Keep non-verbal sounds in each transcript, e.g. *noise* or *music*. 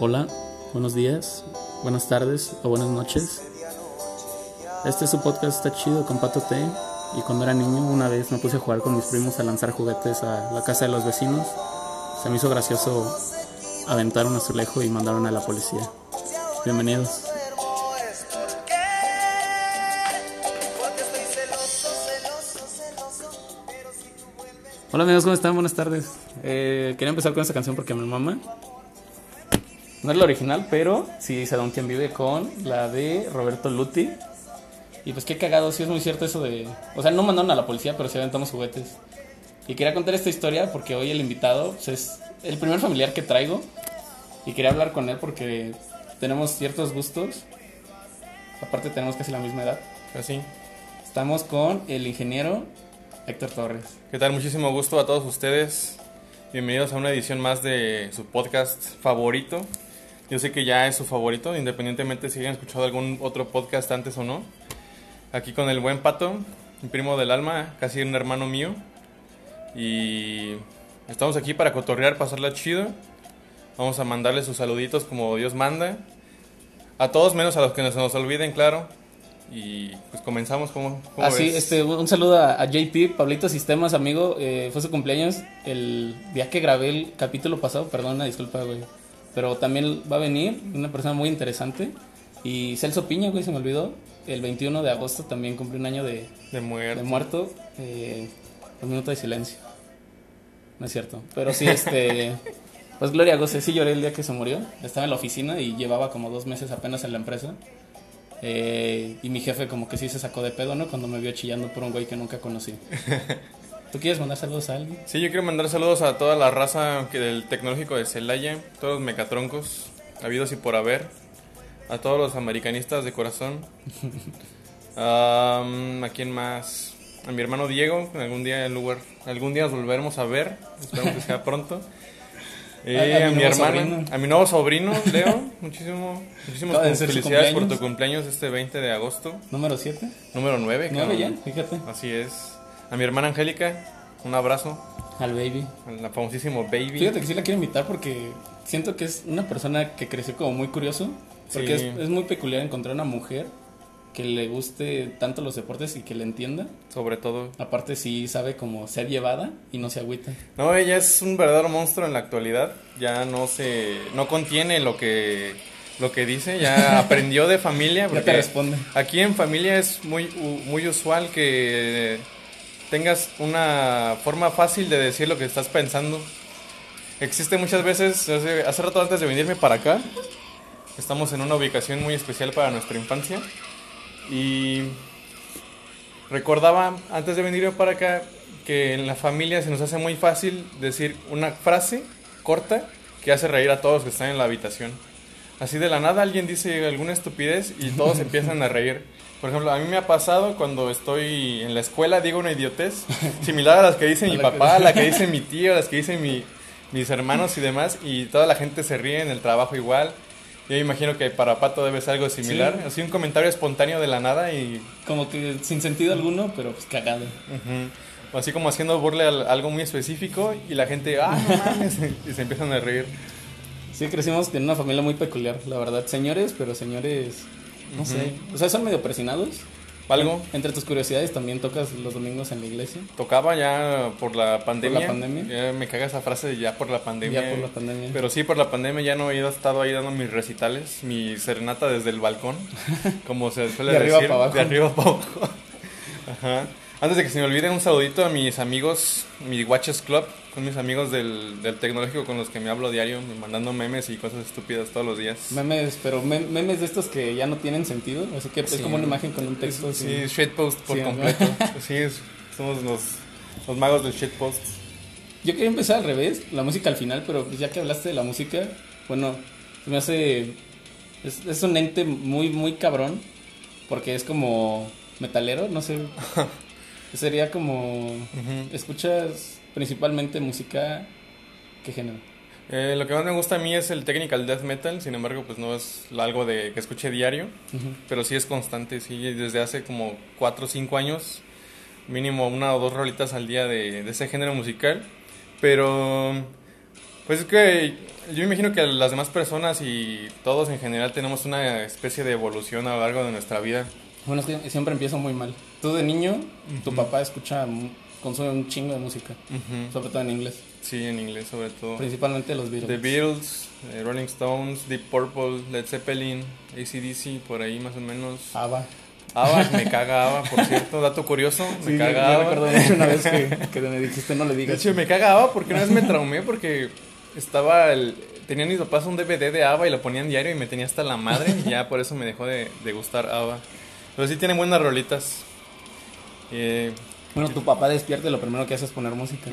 Hola, buenos días, buenas tardes o buenas noches. Este es su podcast está chido con Pato T. Y cuando era niño, una vez me puse a jugar con mis primos a lanzar juguetes a la casa de los vecinos. Se me hizo gracioso aventar un azulejo y mandaron a la policía. Bienvenidos. Hola amigos, ¿cómo están? Buenas tardes. Eh, quería empezar con esta canción porque mi mamá no es la original, pero sí da un quien vive con la de Roberto Luti. Y pues qué cagado, sí es muy cierto eso de... O sea, no mandaron a la policía, pero sí aventamos juguetes. Y quería contar esta historia porque hoy el invitado pues, es el primer familiar que traigo. Y quería hablar con él porque tenemos ciertos gustos. Aparte tenemos casi la misma edad. Así. Estamos con el ingeniero Héctor Torres. ¿Qué tal? Muchísimo gusto a todos ustedes. Bienvenidos a una edición más de su podcast favorito. Yo sé que ya es su favorito, independientemente si hayan escuchado algún otro podcast antes o no. Aquí con el buen Pato, mi primo del alma, casi un hermano mío. Y estamos aquí para cotorrear, pasarla chido. Vamos a mandarle sus saluditos como Dios manda. A todos menos a los que se nos olviden, claro. Y pues comenzamos como... Ah, sí, este, un saludo a, a JP, Pablito Sistemas, amigo. Eh, fue su cumpleaños el día que grabé el capítulo pasado. Perdona, disculpa, güey. Pero también va a venir una persona muy interesante. Y Celso Piña, güey, se me olvidó. El 21 de agosto también cumple un año de, De muerte. de muerto. Eh, un minuto de silencio. No es cierto. Pero sí, este. *laughs* Pues Gloria Goce, sí lloré el día que se murió. Estaba en la oficina y llevaba como dos meses apenas en la empresa. Eh, y mi jefe, como que sí se sacó de pedo, ¿no? Cuando me vio chillando por un güey que nunca conocí. *laughs* ¿Tú quieres mandar saludos a alguien? Sí, yo quiero mandar saludos a toda la raza que del tecnológico de Celaya, todos los mecatroncos, habidos y por haber, a todos los americanistas de corazón. *laughs* Am, ¿A quién más? A mi hermano Diego, algún día en lugar, algún día nos volveremos a ver, esperamos que sea pronto. *laughs* Eh, A- mi mi nuevo hermana, sobrino. a mi nuevo sobrino, Leo, *laughs* muchísimo, muchísimas su felicidades por tu cumpleaños este 20 de agosto, Número 7. número 9. Nueve ya, fíjate. Así es. A mi hermana Angélica, un abrazo. Al baby. La famosísimo Baby. Fíjate que sí la quiero invitar porque siento que es una persona que creció como muy curioso. Porque Sí. es, es muy peculiar encontrar una mujer que le guste tanto los deportes y que le entienda. Sobre todo. Aparte sí sabe como ser llevada y no se agüita. No, ella es un verdadero monstruo en la actualidad. Ya no se. No contiene lo que. Lo que dice. Ya *laughs* aprendió de familia. Ya Porque te responde. Aquí en familia es muy, muy usual que tengas una forma fácil de decir lo que estás pensando. Existe muchas veces, hace, hace rato antes de venirme para acá, estamos en una ubicación muy especial para nuestra infancia y recordaba antes de venirme para acá que en la familia se nos hace muy fácil decir una frase corta que hace reír a todos los que están en la habitación. Así de la nada alguien dice alguna estupidez y todos *laughs* empiezan a reír. Por ejemplo, a mí me ha pasado cuando estoy en la escuela, digo una idiotez similar a las que dice *laughs* mi papá, a la que dice mi tío, a las que dicen mi- mis hermanos y demás, y toda la gente se ríe en el trabajo igual. Yo imagino que para Pato debe ser algo similar. Sí. Así un comentario espontáneo de la nada y Como que sin sentido alguno, pero pues cagado. Ujú. O Así como haciendo burla a algo muy específico y la gente, ah, no mames, *laughs* y se empiezan a reír. Sí, crecimos en una familia muy peculiar, la verdad. Señores, pero señores, no sé. O sea, son medio presinados. Algo Entre tus curiosidades también tocas los domingos en la iglesia. tocaba ya por la pandemia. pandemia? Ya me caga esa frase de ya por la pandemia. Ya por la pandemia. Pero sí, por la pandemia ya no he estado ahí dando mis recitales, mi serenata desde el balcón, *laughs* como se suele De arriba decir. para abajo. De arriba para abajo. *laughs* Ajá. Antes de que se me olvide, un saludito a mis amigos, mi Watches Club, con mis amigos del, del tecnológico con los que me hablo diario, mandando memes y cosas estúpidas todos los días. Memes, pero mem- memes de estos que ya no tienen sentido. Así que es Sí. como una imagen con un texto. Sí, shitpost por Sí, ¿no? completo. *laughs* Sí, es- somos los, los magos del shitpost. Yo quería empezar al revés, la música al final, pero ya que hablaste de la música, bueno, me hace. Es, es un ente muy, muy cabrón. Porque es como metalero, no sé. *laughs* Sería como. ¿Escuchas principalmente música? ¿Qué género? Eh, lo que más me gusta a mí es el technical death metal, sin embargo, pues no es algo de que escuche diario, pero sí es constante, sí, desde hace como 4 o 5 años, mínimo una o dos rolitas al día de, de ese género musical, pero Pues es que yo me imagino que las demás personas y todos en general tenemos una especie de evolución a lo largo de nuestra vida. Bueno, es que siempre empiezo muy mal. Tú de niño, tu papá escucha, consume un chingo de música, Ujú. sobre todo en inglés, Sí, en inglés sobre todo. principalmente los Beatles. The Beatles, eh, Rolling Stones, Deep Purple, Led Zeppelin, ACDC, por ahí más o menos. ABBA. ABBA, me *laughs* caga ABBA, por cierto, dato curioso, me Sí, caga yo ABBA. recuerdo mucho una vez que, que me dijiste no le De digas. hecho, me caga ABBA porque una vez me traumé porque estaba el... Tenían mis papás un DVD de ABBA y lo ponían diario y me tenía hasta la madre y ya por eso me dejó de, de gustar ABBA. Pero sí tienen buenas rolitas. Eh, Bueno, tu papá despierta y lo primero que hace es poner música.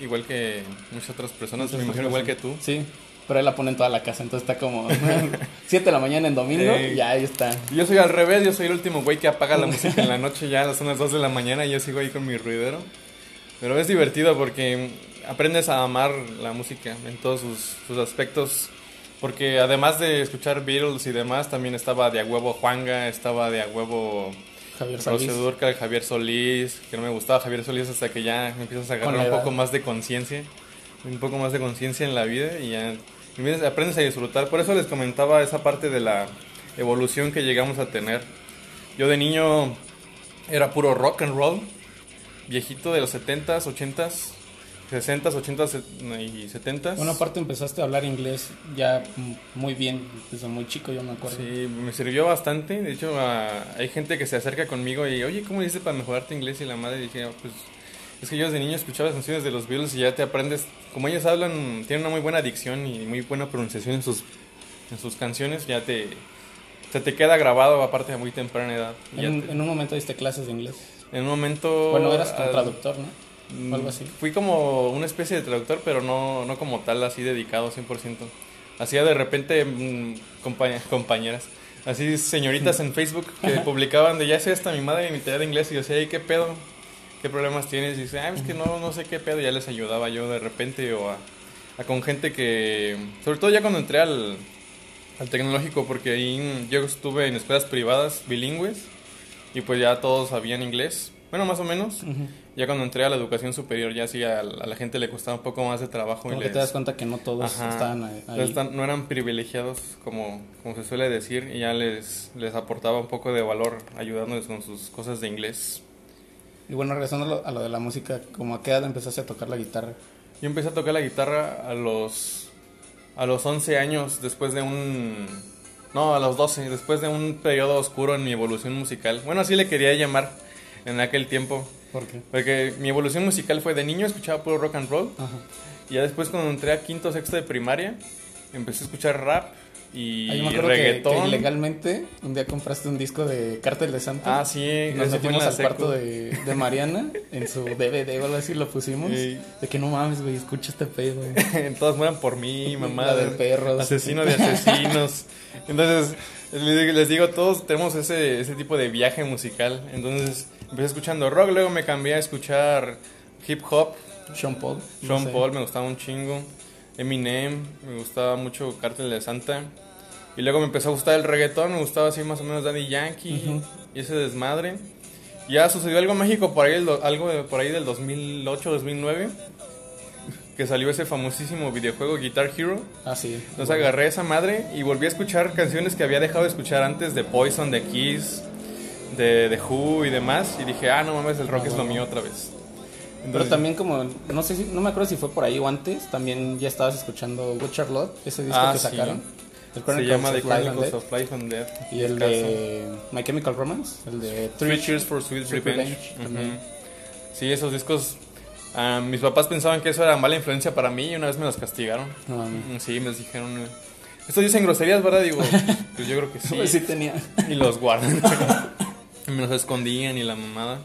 igual que muchas otras personas, Muchas me imagino igual que tú. Sí, pero él la pone en toda la casa, entonces está como *laughs* 7 de la mañana en domingo Ey. y ya ahí está. Yo soy al revés, yo soy el último güey que apaga la música en la noche, ya son las 2 de la mañana y yo sigo ahí con mi ruidero. Pero es divertido porque aprendes a amar la música en todos sus, sus aspectos. Porque además de escuchar Beatles y demás, también estaba de a huevo Juanga, estaba de a huevo Javier Solís. Javier Solís, que no me gustaba Javier Solís hasta que ya empiezas a agarrar un poco más de conciencia, un poco más de conciencia en la vida y ya y aprendes a disfrutar. Por eso les comentaba esa parte de la evolución que llegamos a tener. Yo de niño era puro rock and roll, viejito de los 70s, 80s, 60s, 80s y 70s. Bueno, aparte empezaste a hablar inglés ya muy bien, desde muy chico yo me acuerdo. Sí, me sirvió bastante. De hecho, ah, hay gente que se acerca conmigo y, oye, ¿cómo hiciste para mejorar tu inglés? Y la madre dije, "Ah, pues, es que yo desde niño escuchaba las canciones de los Beatles y ya te aprendes. Como ellos hablan, tienen una muy buena dicción y muy buena pronunciación en sus, en sus canciones, ya te, se te queda grabado, aparte a muy temprana edad. En, te- en un momento diste clases de inglés. en un momento. Bueno, eras ah, traductor, ¿no? O algo así. Fui como una especie de traductor, pero no, no como tal, así dedicado 100%. Hacía de repente mm, compañ- compañeras, así señoritas en Facebook que publicaban de ya sé hasta mi madre en mi tarea de inglés y yo decía, "Ey, ¿qué pedo? ¿Qué problemas tienes? Y dice, ah, es que no, no sé qué pedo, ya les ayudaba yo de repente o a, a con gente que, sobre todo ya cuando entré al, al tecnológico, porque ahí yo estuve en escuelas privadas bilingües y pues ya todos sabían inglés, bueno, más o menos. Ya cuando entré a la educación superior, ya sí a, la a la gente le costaba un poco más de trabajo. Como y que les- te das cuenta que no todos Ajá. estaban ahí. Entonces, no eran privilegiados como, como se suele decir y ya les, les aportaba un poco de valor ayudándoles con sus cosas de inglés. Y bueno, regresando a lo, a lo de la música, ¿cómo a qué edad empezaste a tocar la guitarra? Yo empecé a tocar la guitarra a los, a los 11 años después de un... No, a los 12, después de un periodo oscuro en mi evolución musical. Bueno, así le quería llamar en aquel tiempo. ¿Por qué? Porque mi evolución musical fue de niño escuchaba puro rock and roll. Ajá. Y ya después cuando entré a quinto sexto de primaria, empecé a escuchar rap y Ah, yo me que, reggaetón. que ilegalmente un día compraste un disco de Cártel de Santa. Ah, sí, Nos metimos al secu. cuarto de, de Mariana en su DVD o algo así, lo pusimos. Sí. De que no mames, güey, escucha este pedo. *laughs* Todos mueran por mí, mamá. La del perro. Asesino de asesinos. *laughs* Entonces, les les digo, todos tenemos ese, ese tipo de viaje musical. Entonces, empecé escuchando rock, luego me cambié a escuchar hip hop. Sean Paul. no Sean sé. Paul me gustaba un chingo. Eminem, me gustaba mucho Cártel de Santa. Y luego me empezó a gustar el reggaetón, me gustaba así más o menos Daddy Yankee y ese desmadre. Ya sucedió algo mágico por ahí, el do- algo de- por ahí del 2008, 2009, que salió ese famosísimo videojuego Guitar Hero. Ah, sí. Entonces agarré esa madre y volví a escuchar canciones que había dejado de escuchar antes de Poison, de Kiss, de The Who y demás. Y dije, ah, no mames, el rock es lo mío otra vez. Pero Entonces- también como, no sé si, no me acuerdo si fue por ahí o antes, también ya estabas escuchando Good Charlotte, ese disco Ah, que sí. sacaron. El Se llama The Chronicles of Life and Death. Y el de My Chemical Romance, el de Three Cheers for Sweet Revenge. Revenge Ujú. también. Sí, esos discos. ah, mis papás pensaban que eso era mala influencia para mí y una vez me los castigaron. No. Mm, Sí, me dijeron. eh, Esto dicen groserías, ¿verdad? Digo, *laughs* pues yo creo que sí. Pues sí tenía. Y los guardan. *laughs* y *laughs* me los escondían y la mamada.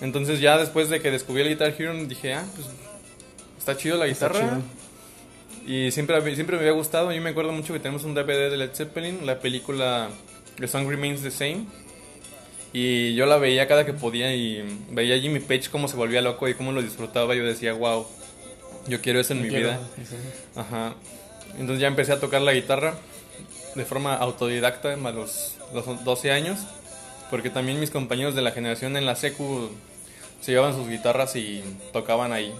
Entonces ya después de que descubrí el Guitar Hero dije, ah, pues está chido la guitarra. chido. Y siempre, siempre me había gustado. Yo me acuerdo mucho que tenemos un DVD de Led Zeppelin, la película The Song Remains the Same. Y yo la veía cada que podía y veía a Jimmy Page cómo se volvía loco y cómo lo disfrutaba. Yo decía, wow, yo quiero eso en mi Quiero- vida. Ajá. Entonces ya empecé a tocar la guitarra de forma autodidacta a los, los 12 años. Porque también mis compañeros de la generación en la secu se llevaban sus guitarras y tocaban ahí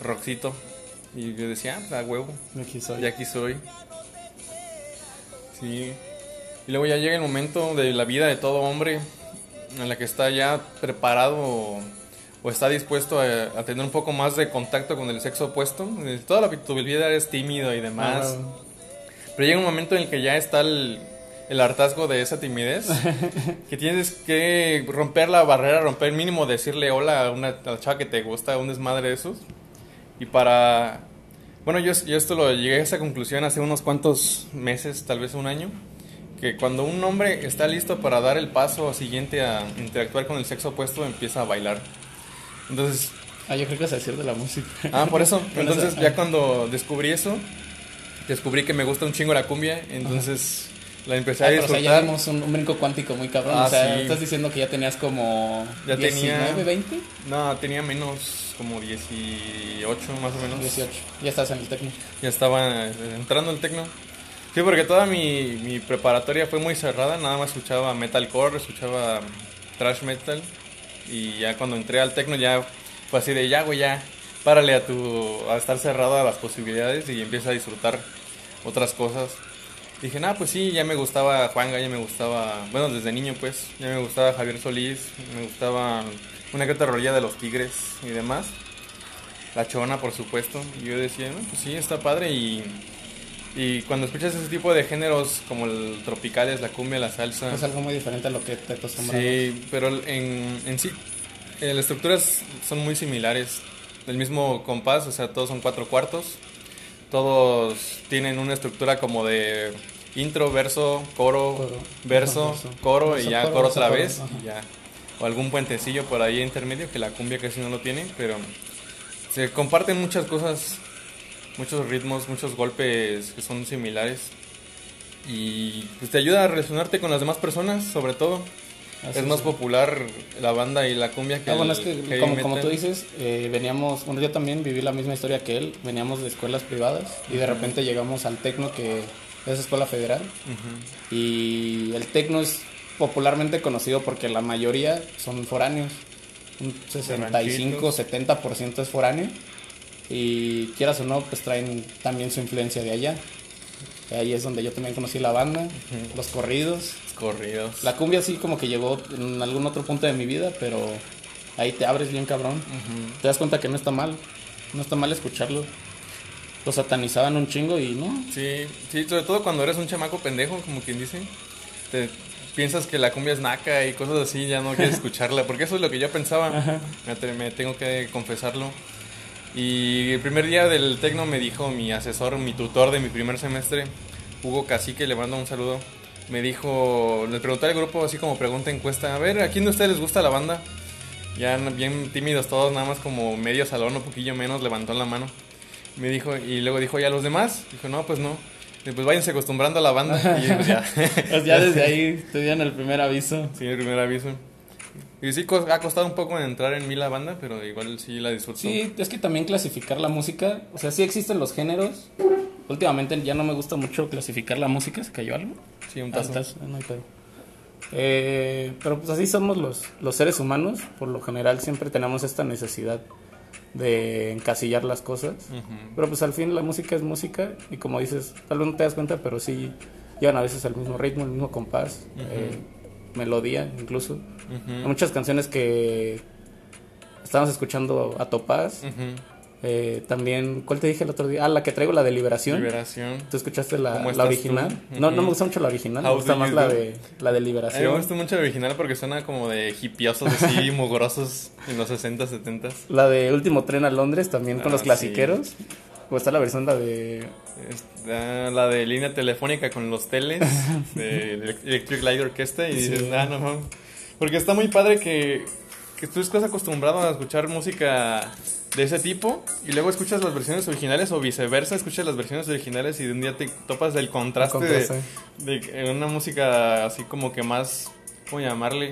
rockcito. Y yo decía, ah, a huevo, Y aquí soy. y aquí soy. Sí. Y luego ya llega el momento de la vida de todo hombre en la que está ya preparado o, o está dispuesto a, a tener un poco más de contacto con el sexo opuesto. Eh, Toda la, tu vida eres tímido y demás. Ah, Pero llega un momento en el que ya está el, el hartazgo de esa timidez. *laughs* que tienes que romper la barrera, romper el mínimo, decirle hola a una a la chava que te gusta, un desmadre de esos. Y para... Bueno, yo, yo esto lo llegué a esa conclusión hace unos cuantos meses, tal vez un año. Que cuando un hombre está listo para dar el paso siguiente a interactuar con el sexo opuesto, empieza a bailar. Entonces, Ah, yo creo que es decir de la música. Ah, por eso. *laughs* Entonces, ya ah. cuando descubrí eso, descubrí que me gusta un chingo la cumbia. Entonces, la empecé Ah, a pero o sea, ya disfrutar. dimos un, un brinco cuántico muy cabrón. Ah, o sea, sí. estás diciendo que ya tenías como Ya 19, tenía- 20, No, tenía menos, como 18 más o menos. 18. Ya estás en el técnico. Ya estaba eh, entrando el tecno. Sí, porque toda mi, mi preparatoria fue muy cerrada. Nada más escuchaba metalcore, escuchaba trash metal. Y ya cuando entré al tecno ya fue así de ya, güey, ya. Párale a tu a estar cerrado a las posibilidades y empieza a disfrutar otras cosas. Dije, nah, pues sí, ya me gustaba Juanga, ya me gustaba, bueno, desde niño pues, ya me gustaba Javier Solís, me gustaba una que rolilla de los Tigres y demás. La Chona, por supuesto. Y yo decía, no, pues sí, está padre y... Y cuando escuchas ese tipo de géneros como el tropicales, la cumbia, la salsa... Es algo muy diferente a lo que te acostumbras. Sí, pero en, en sí, eh, las estructuras son muy similares. El mismo compás, o sea, todos son cuatro cuartos. Todos tienen una estructura como de intro, verso, coro, Coro. verso, coro Verso, y ya coro, otra coro, vez. Y ya. O algún puentecillo por ahí intermedio, que la cumbia casi no lo tiene, pero se comparten muchas cosas, muchos ritmos, muchos golpes que son similares. Y pues te ayuda a relacionarte con las demás personas, sobre todo. Así es más sí. popular la banda y la cumbia que Ah, bueno, el es que como, tú dices, eh, veníamos, bueno, yo también viví la misma historia que él, veníamos de escuelas privadas y de repente llegamos al Tecno, que es escuela federal, y el Tecno es popularmente conocido porque la mayoría son foráneos, un 65, 70% es foráneo, y quieras o no, pues traen también su influencia de allá. Ahí es donde yo también conocí la banda, los corridos, Corridos. la cumbia sí como que llegó en algún otro punto de mi vida, pero ahí te abres bien cabrón. Te das cuenta que no está mal, no está mal escucharlo. Lo satanizaban un chingo y no. Sí, sí, sobre todo cuando eres un chamaco pendejo, como quien dice. Te piensas que la cumbia es naca y cosas así, ya no quieres *laughs* escucharla. Porque eso es lo que yo pensaba. Me tengo que confesarlo. Y el primer día del tecno me dijo mi asesor, mi tutor de mi primer semestre, Hugo Cacique, le mando un saludo. Me dijo, le pregunté al grupo así como pregunta encuesta, a ver, ¿a quién de ustedes les gusta la banda? Ya bien tímidos todos, nada más como medio salón, un poquillo menos, levantó la mano. Me dijo, y luego dijo, ¿y a los demás? Dijo, no, pues no. Y pues váyanse acostumbrando a la banda. Y pues ya. *laughs* Pues ya desde *laughs* ahí te dieron el primer aviso. Sí, el primer aviso. Y sí, ha costado un poco entrar en mí la banda, pero igual sí la disfruto. Sí, es que también clasificar la música, o sea, sí existen los géneros. Últimamente ya no me gusta mucho clasificar la música, ¿se cayó algo? Sí, un Ah, tazo. no hay pedo. Eh, pero pues así somos los, los seres humanos, por lo general siempre tenemos esta necesidad de encasillar las cosas. Pero pues al fin la música es música y como dices, tal vez no te das cuenta, pero sí llevan a veces el mismo ritmo, el mismo compás, eh, melodía incluso. Muchas canciones que estábamos escuchando a Topaz. Eh, también, ¿cuál te dije el otro día? Ah, la que traigo, la de Liberación. Liberación. ¿Tú escuchaste la, ¿Cómo la original? No, no me gusta mucho la original, me How gusta do más la de, la de A mí me Liberación. gusta mucho la original porque suena como de hipiosos así, *laughs* mugrosos en los 60, 70. La de Último Tren a Londres también con Ah, los sí. clasiqueros. O está la versión la de... Está la de línea telefónica con los teles *laughs* de Electric Light Orchestra y dices, Sí. nah, no, no. Porque está muy padre que, que tú estás acostumbrado a escuchar música de ese tipo y luego escuchas las versiones originales o viceversa, escuchas las versiones originales y de un día te topas del contraste, El contraste. De, de una música así como que más, ¿cómo llamarle?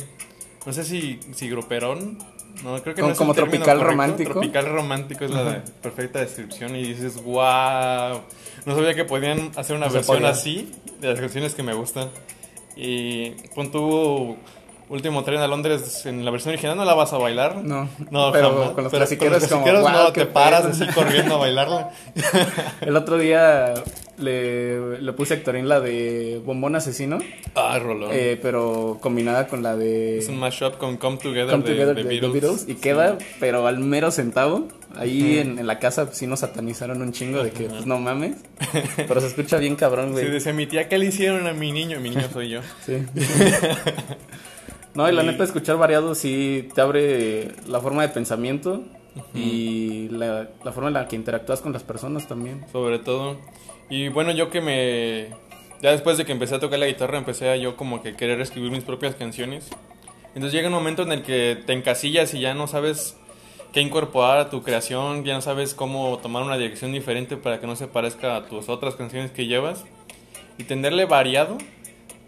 No sé si, si gruperón. No, creo que Como- no es como el tropical correcto. romántico. Tropical romántico es la perfecta descripción y dices, wow. No sabía que podían hacer una No versión así de las canciones que me gustan. Y pon tú Último tren a Londres en la versión original no la vas a bailar. No, No, pero jamás. con los Pero clasiqueros como, clasiqueros "Guau, no, qué te paras pedo". así corriendo a bailarla. *laughs* El otro día le, le puse a Héctorín la de Bombón Asesino, Ah, Rolón. eh, pero combinada con la de es un mashup con Come Together, Come de, Together de de Beatles. Beatles, y queda, pero al mero centavo. Ahí en, en la casa pues, sí nos satanizaron un chingo de que, pues no mames. *laughs* Pero se escucha bien cabrón, Sí, güey. decía mi tía, ¿qué le hicieron a mi niño? Mi niño soy yo. Sí. *laughs* No, y la Y- neta, escuchar variado sí te abre la forma de pensamiento y la, la forma en la que interactúas con las personas también. sobre todo. Y bueno, yo que me... Ya después de que empecé a tocar la guitarra, empecé a yo como que querer escribir mis propias canciones. Entonces llega un momento en el que te encasillas y ya no sabes qué incorporar a tu creación, ya no sabes cómo tomar una dirección diferente para que no se parezca a tus otras canciones que llevas. Y tenerle variado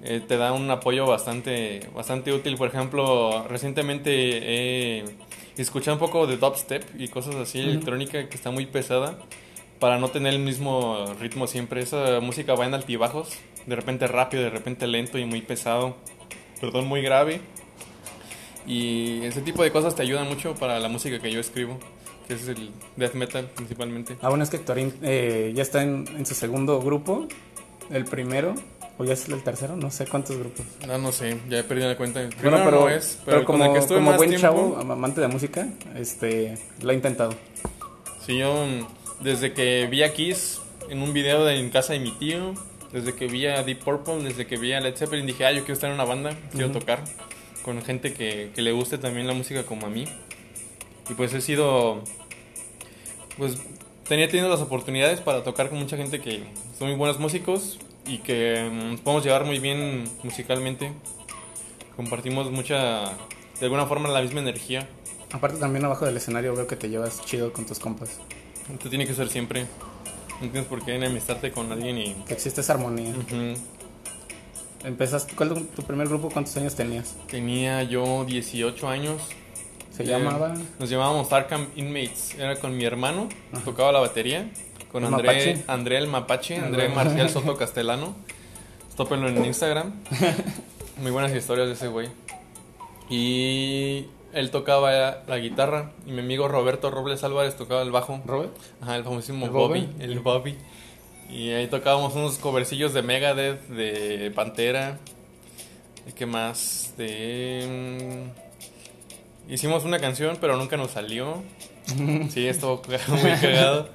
eh, te da un apoyo bastante, bastante útil. Por ejemplo, recientemente he escuchado un poco de dubstep y cosas así, electrónica que está muy pesada para no tener el mismo ritmo siempre. Esa música va en altibajos, de repente rápido, de repente lento y muy pesado, perdón, muy grave. Y ese tipo de cosas te ayudan mucho para la música que yo escribo, que es el death metal principalmente. Ah, bueno, es que Héctorín eh, ya está en, en su segundo grupo, el primero, o ya es el tercero, no sé cuántos grupos. No, no sé, ya he perdido la cuenta. Bueno, pero, no es, pero, como, el que estuve como más buen tiempo, chavo, amante de música, este, lo ha intentado. Sí, yo desde que vi a Kiss en un video de, en casa de mi tío, desde que vi a Deep Purple, desde que vi a Led Zeppelin, dije, ah, yo quiero estar en una banda, quiero tocar con gente que, que le guste también la música como a mí. Y pues he sido, pues tenía tenido las oportunidades para tocar con mucha gente que son muy buenos músicos y que mm, nos podemos llevar muy bien musicalmente. Compartimos mucha, de alguna forma, la misma energía. Aparte también abajo del escenario veo que te llevas chido con tus compas, Esto tiene que ser siempre. No tienes por qué enemistarte con alguien y... que existe esa armonía. Ujú. Empezaste, ¿cuál tu primer grupo? ¿Cuántos años tenías? Tenía yo 18 años. Se Eh, llamaba Nos llamábamos Arkham Inmates. Era con mi hermano, Ajá. tocaba la batería. Con ¿El André, Mapache? André el Mapache, Ah, André. Marcial *laughs* Soto Castellano. Tópenlo en Instagram. *laughs* Muy buenas historias de ese güey. Y él tocaba la guitarra. Y mi amigo Roberto Robles Álvarez tocaba el bajo. Robert. Ajá, el famosísimo ¿El Bobby, Bobby? el Bobby. Y ahí tocábamos unos covercillos de Megadeth, de Pantera. ¿Y qué más? De... Hicimos una canción, pero nunca nos salió. *laughs* Sí, estuvo muy cagado.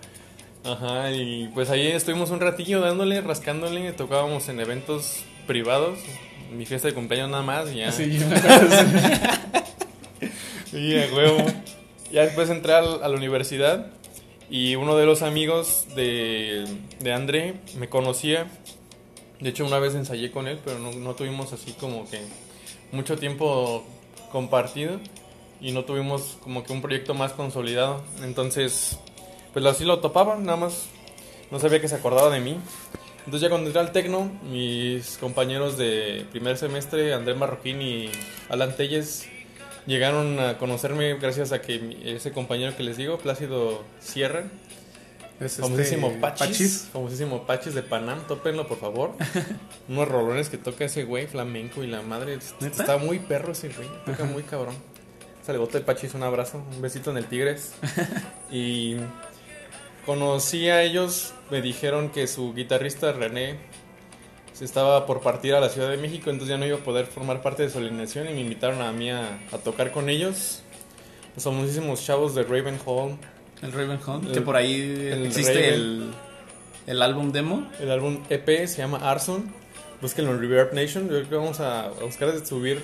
Ajá, y pues ahí estuvimos un ratillo dándole, rascándole. Tocábamos en eventos privados. Mi fiesta de cumpleaños nada más. y Ya. Sí, *laughs* a huevo. Ya después entré a la universidad y uno de los amigos de, de André me conocía. De hecho, una vez ensayé con él, pero no, no tuvimos así como que mucho tiempo compartido y no tuvimos como que un proyecto más consolidado. Entonces, pues así lo topaba, nada más no sabía que se acordaba de mí. Entonces ya cuando entré al Tecno, mis compañeros de primer semestre, André Marroquín y Alan Telles, llegaron a conocerme gracias a que ese compañero que les digo, Plácido Sierra, Es este, famosísimo Pachis, Pachis. famosísimo Pachis de Panam, tópenlo por favor. *laughs* Unos rolones que toca ese güey flamenco y la madre, ¿Neta? está muy perro ese güey, toca muy cabrón. Salgote el Pachis, un abrazo, un besito en el Tigres. *laughs* y conocí a ellos, me dijeron que su guitarrista René se estaba por partir a la Ciudad de México, entonces ya no iba a poder formar parte de su alineación y me invitaron a mí a, a tocar con ellos. Los famosísimos chavos de Ravenhall, El Ravenhall. El- que por ahí el existe Raven. el, el álbum demo. El álbum EP se llama Arson. Búsquenlo en Reverb Nation. Yo creo que vamos a a buscar de subir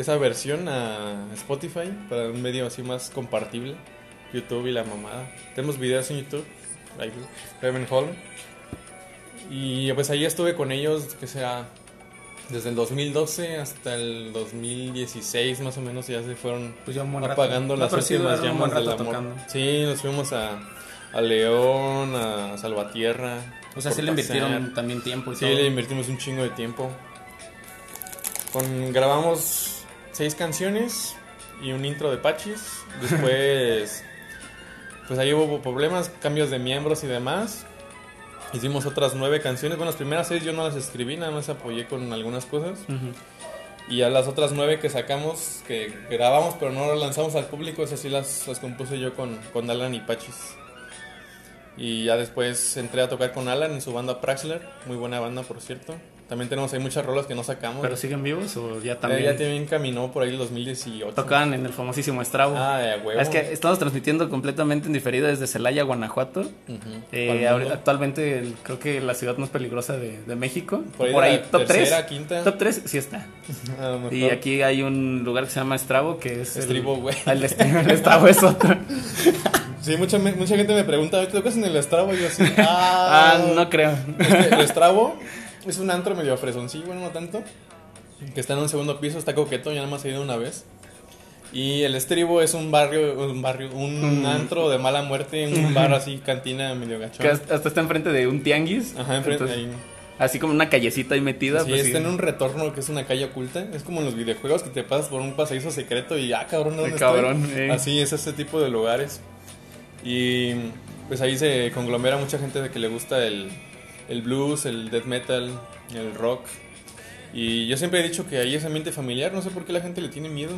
esa versión a Spotify para un medio así más compartible. YouTube y la mamada. Tenemos videos en YouTube. Ahí, Ravenhall. Y pues ahí estuve con ellos, que sea desde el 2012 hasta el 2016 más o menos. Ya se fueron Pues ya rato. apagando No, las sí últimas llamas del amor. tocando. Sí, nos fuimos a, a León, a Salvatierra. O sea, sí le invirtieron también tiempo y Sí, todo. le invertimos un chingo de tiempo. Con, grabamos seis canciones y un intro de Pachis. Después, *laughs* pues ahí hubo problemas, cambios de miembros y demás. Hicimos otras nueve canciones. Bueno, las primeras seis yo no las escribí, nada más apoyé con algunas cosas. Y a las otras nueve que sacamos, que grabamos pero no las lanzamos al público, esas sí las, las compuse yo con, con Alan y Pachis. Y ya después entré a tocar con Alan en su banda Praxler, muy buena banda por cierto. También tenemos ahí muchas rolas que no sacamos. ¿Pero siguen vivos o ya Eh, también? ya también caminó por ahí el 2018. Tocaban en el famosísimo Estrabo. Ah, de huevo. Es que estamos transmitiendo completamente en diferido desde Celaya, Guanajuato. Eh, actualmente el- creo que la ciudad más peligrosa de, de México. Por ahí top tercera, 3. quinta. Top 3 sí está. *laughs* Y aquí hay un lugar que se llama Estrabo, que es... Estribo, güey. *laughs* El, el Estrabo es otro. *laughs* Sí, mucha, mucha gente me pregunta, ¿te tocas en el Estrabo? Y yo así, Ah, ah, no creo. El Estrabo es un antro medio fresoncillo, bueno, no tanto. Que está en un segundo piso, está coqueto, ya nada más he ido una vez. Y el Estribo es un barrio, un barrio, un Mm. antro de mala muerte, un bar así, cantina medio Que gachón. hasta hasta está enfrente de un tianguis. Ajá, enfrente Entonces, ahí. Así como una callecita ahí metida. Sí, pues, está sí. en un retorno que es una calle oculta. Es como en los videojuegos que te pasas por un pasadizo secreto y ah, cabrón, ¿dónde Ay, cabrón, estoy? eh. Así es ese tipo de lugares. Y pues ahí se conglomera mucha gente de que le gusta el, el blues, el death metal, el rock. Y yo siempre he dicho que ahí es ambiente familiar. No sé por qué la gente le tiene miedo.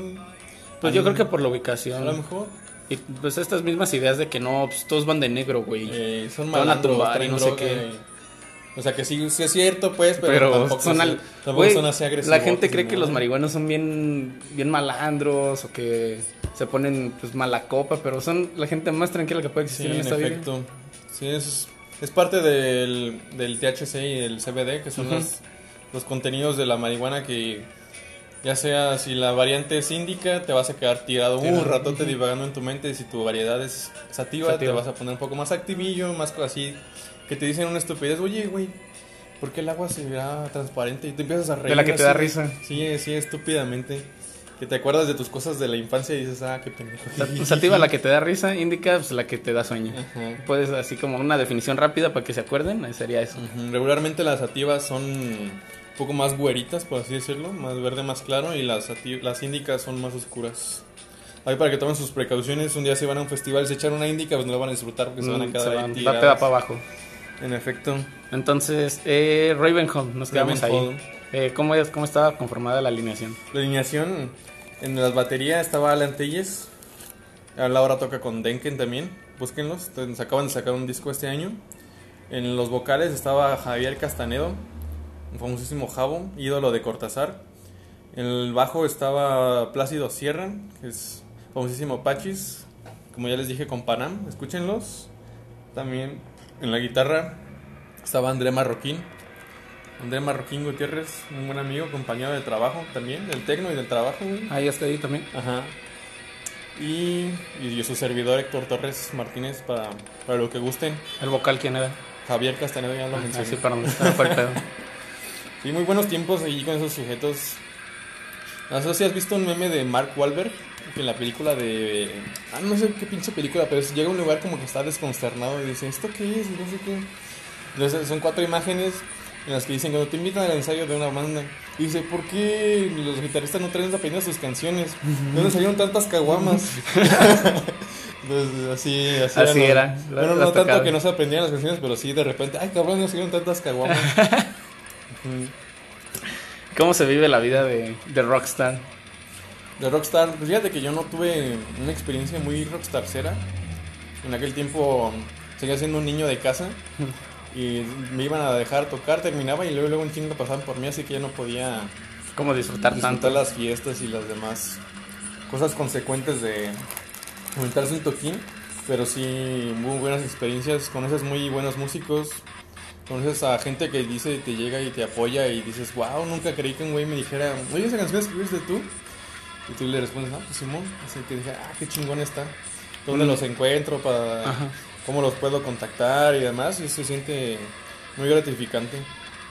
Pues A yo creo que por la A ubicación. lo mejor Y pues estas mismas ideas de que no, pues todos van de negro, güey. eh, son Te van a tumbar y no sé qué. y- O sea que sí, sí es cierto, pues, pero, pero tampoco, son, sí- al- tampoco güey, son así agresivos. La gente cree que los marihuanos son bien, bien malandros o que se ponen pues mala copa, pero son la gente más tranquila que puede Sí, existir en en esta vida. efecto. Sí, es, es parte del, del THC y el CBD, que son los, los contenidos de la marihuana que, ya sea si la variante es índica, te vas a quedar tirado un Tirado, ratote divagando en tu mente. Y si tu variedad es sativa, Sativa. te vas a poner un poco más activillo, más así. Que te dicen una estupidez, oye, güey. ¿Por qué el agua se verá transparente? Y te empiezas a reír. De la que te da risa. Sí, sí, estúpidamente. Que te acuerdas de tus cosas de la infancia y dices, ah, qué pendejo. Sa- Sativa la que te da risa, indica pues la que te da sueño. Ajá. Puedes así como una definición rápida para que se acuerden, sería eso. Regularmente las sativas son un poco más güeritas, por así decirlo, más verde, más claro, y las, las índicas son más oscuras. Ahí para que tomen sus precauciones, un día si van a un festival, se echan una índica, pues no la van a disfrutar porque se van a Mm, quedar se ahí van- la tiradas. peda para abajo. En efecto. Entonces, eh, Ravenholm, nos quedamos ahí. Eh, ¿cómo, es, ¿Cómo estaba conformada la alineación? La alineación, en las baterías estaba Alan Telles, ahora toca con Denken también, búsquenlos, entonces, acaban de sacar un disco este año. En los vocales estaba Javier Castanedo, un famosísimo Jabo, ídolo de Cortázar. En el bajo estaba Plácido Sierra, que es famosísimo Pachis, como ya les dije con Panam, escúchenlos. También en la guitarra estaba André Marroquín. André Marroquín Gutiérrez, un buen amigo, compañero de trabajo también, del tecno y del trabajo. güey. Ahí está ahí también. Ajá. Y, y yo, su servidor Héctor Torres Martínez para, para lo que gusten. El vocal, ¿quién era? Javier Castanedo ya lo mencioné. Fue el pedo. *laughs* Sí, muy buenos tiempos ahí con esos sujetos. No sé si has visto un meme de Mark Wahlberg, que en la película de... Ah, no sé qué pinche película, pero llega a un lugar como que está desconsternado y dice, ¿esto qué es? Y no sé qué. Entonces son cuatro imágenes en las que dicen, cuando te invitan al ensayo de una banda, y dice, ¿por qué los guitarristas no traen aprendiendo sus canciones? ¿De dónde salieron tantas caguamas? Entonces, *laughs* así, así, Así eran era, Bueno, no tanto que no se aprendían las canciones, pero sí de repente, ay cabrón, no salieron tantas caguamas. *laughs* ¿Cómo se vive la vida de, de rockstar? De Rockstar, pues fíjate que yo no tuve una experiencia muy rockstarcera. En aquel tiempo seguía siendo un niño de casa y me iban a dejar tocar, terminaba y luego, luego un chingo pasaban por mí, así que ya no podía ¿Cómo disfrutar tanto? disfrutar las fiestas y las demás cosas consecuentes de aumentarse un toquín. Pero sí, muy buenas experiencias, conoces muy buenos músicos, conoces a gente que dice, te llega y te apoya y dices, wow, nunca creí que un güey me dijera, oye, esa canción escribiste tú. Y tú le respondes, no, pues Simón. Así que dije, ah, qué chingón está. ¿Dónde Mm. los encuentro? para Ajá. ¿Cómo los puedo contactar? Y demás. Y se siente muy gratificante.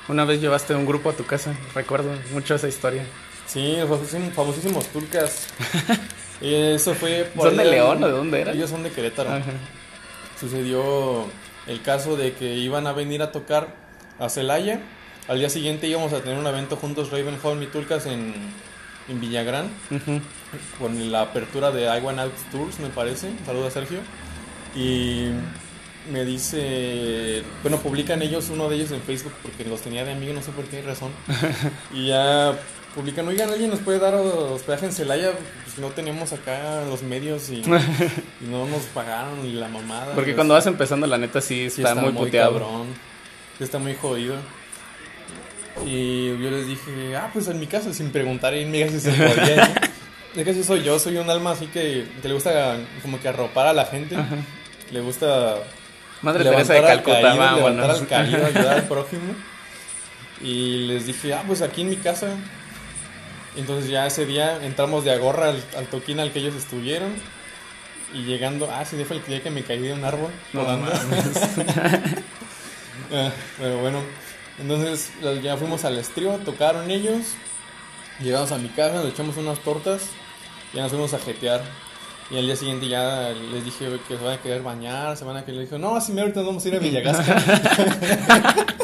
Una vez llevaste un grupo a tu casa, recuerdo mucho esa historia. Sí, los famosísimos, famosísimos turcas. Y *laughs* eso fue por ¿Son de León o de dónde eran? Ellos son de Querétaro. Ajá. Sucedió el caso de que iban a venir a tocar a Celaya. Al día siguiente íbamos a tener un evento juntos, Ravenholm y Turcas, en, en Villagrán. Con la apertura de I Want Out Tours, me parece. Saluda a Sergio. Y me dice, bueno, publican ellos, uno de ellos en Facebook, porque los tenía de amigo, no sé por qué razón. *laughs* Y ya publican, oigan, alguien nos puede dar hospedaje en Celaya, pues no tenemos acá los medios y, *laughs* y no nos pagaron ni la mamada. Porque cuando vas empezando, la neta sí sí está, muy puteado. cabrón, está muy jodido. Y yo les dije, ah, pues en mi casa, sin preguntar, y me si se podía. ¿no? *laughs* Es que soy yo, soy un alma así que, que le gusta como que arropar a la gente. Le gusta Madre Teresa de Calcuta, levantar al caído, *laughs* ayudar al prójimo. Y les dije, ah, pues aquí en mi casa. Entonces ya ese día entramos de agorra al, al toquín al que ellos estuvieron. Y llegando, ah, sí, fue el día que me caí de un árbol. No. *laughs* Ah, pero bueno, entonces ya fuimos al estrío, tocaron ellos. Llegamos a mi casa, nos echamos unas tortas. Y ya nos fuimos a jetear. Y al día siguiente ya les dije que se van a querer bañar, se van a querer. Dijo, no, así me ahorita vamos a ir a Villagasca. *laughs*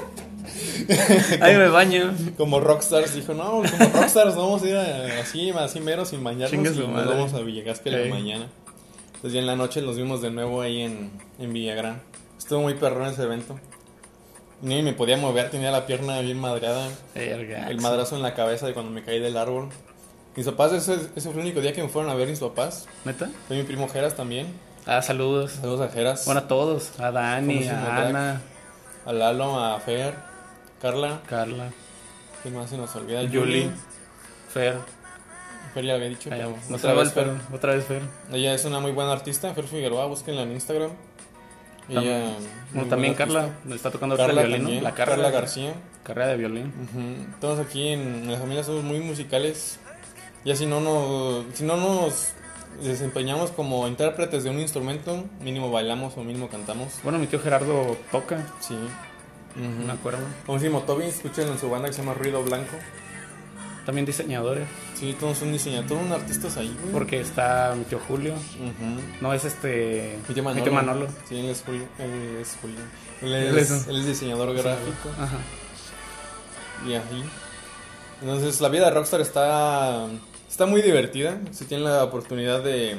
Ahí me baño. como rockstars, dijo, no, como rockstars vamos a ir a- así, así mero, sin bañarnos. Y nos vamos a Villagasca la mañana. Entonces ya en la noche nos vimos de nuevo ahí en, en Villagrán. Estuvo muy perrón ese evento. Ni me podía mover, tenía la pierna bien madreada. El madrazo en la cabeza de cuando me caí del árbol. Mis papás, ese, ese fue el único día que me fueron a ver mis papás. ¿Neta? Fue mi primo Geras también. Ah, saludos. Saludos a Geras. Bueno, a todos. A Dani, a. Ana, a Lalo, a Fer, Carla. Carla, ¿Quién más se nos olvida? Julie, Fer. Fer ya había dicho. Pero no otra vez Fer. Fer. Otra vez Fer. Ella es una muy buena artista, Fer Figueroa, búsquenla en Instagram. Ella, también Carla, artista. está tocando Carla el violín, La Carla, Carla, García. Carrera de violín. Todos aquí en, en la familia somos muy musicales. Ya si no nos, si no nos desempeñamos como intérpretes de un instrumento, mínimo bailamos o mínimo cantamos. Bueno, mi tío Gerardo toca, Sí. me acuerdo. Como decimos, Toby, escuchen en su banda que se llama Ruido Blanco. También diseñadores, Sí, todos son diseñadores, todos son artistas ahí, güey. porque está mi tío Julio. No, es este... Mi tío Manolo. Mi tío Manolo. Sí, él es Julio. Él es, Julio. Él Él es, es- él es diseñador gráfico. Ajá. Y así. Entonces, la vida de Rockstar está, está muy divertida. Si tienen la oportunidad de,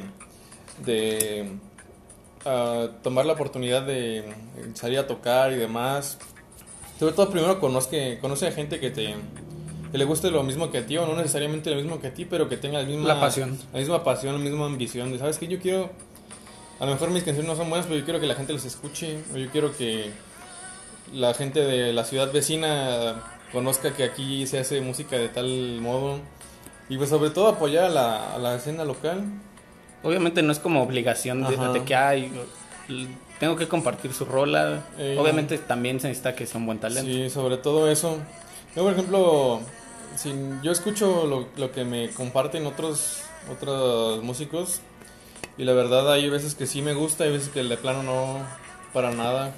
de ah, tomar la oportunidad de salir a tocar y demás. Sobre todo, primero conozque, conoce a gente que te que le guste lo mismo que a ti, o no necesariamente lo mismo que a ti, pero que tenga la misma La pasión. la misma pasión, la misma ambición. De, ¿sabes qué? Yo quiero. A lo mejor mis canciones no son buenas, pero yo quiero que la gente los escuche. O yo quiero que la gente de la ciudad vecina conozca que aquí se hace música de tal modo. Y pues sobre todo apoyar a la, a la escena local. Obviamente no es como obligación de, que hay... Tengo que compartir su rola. Eh. Obviamente también se necesita que sea un buen talento. Sí, sobre todo eso. Yo, por ejemplo, si yo escucho lo, lo que me comparten otros, otros músicos y la verdad hay veces que sí me gusta, hay veces que de plano no para nada.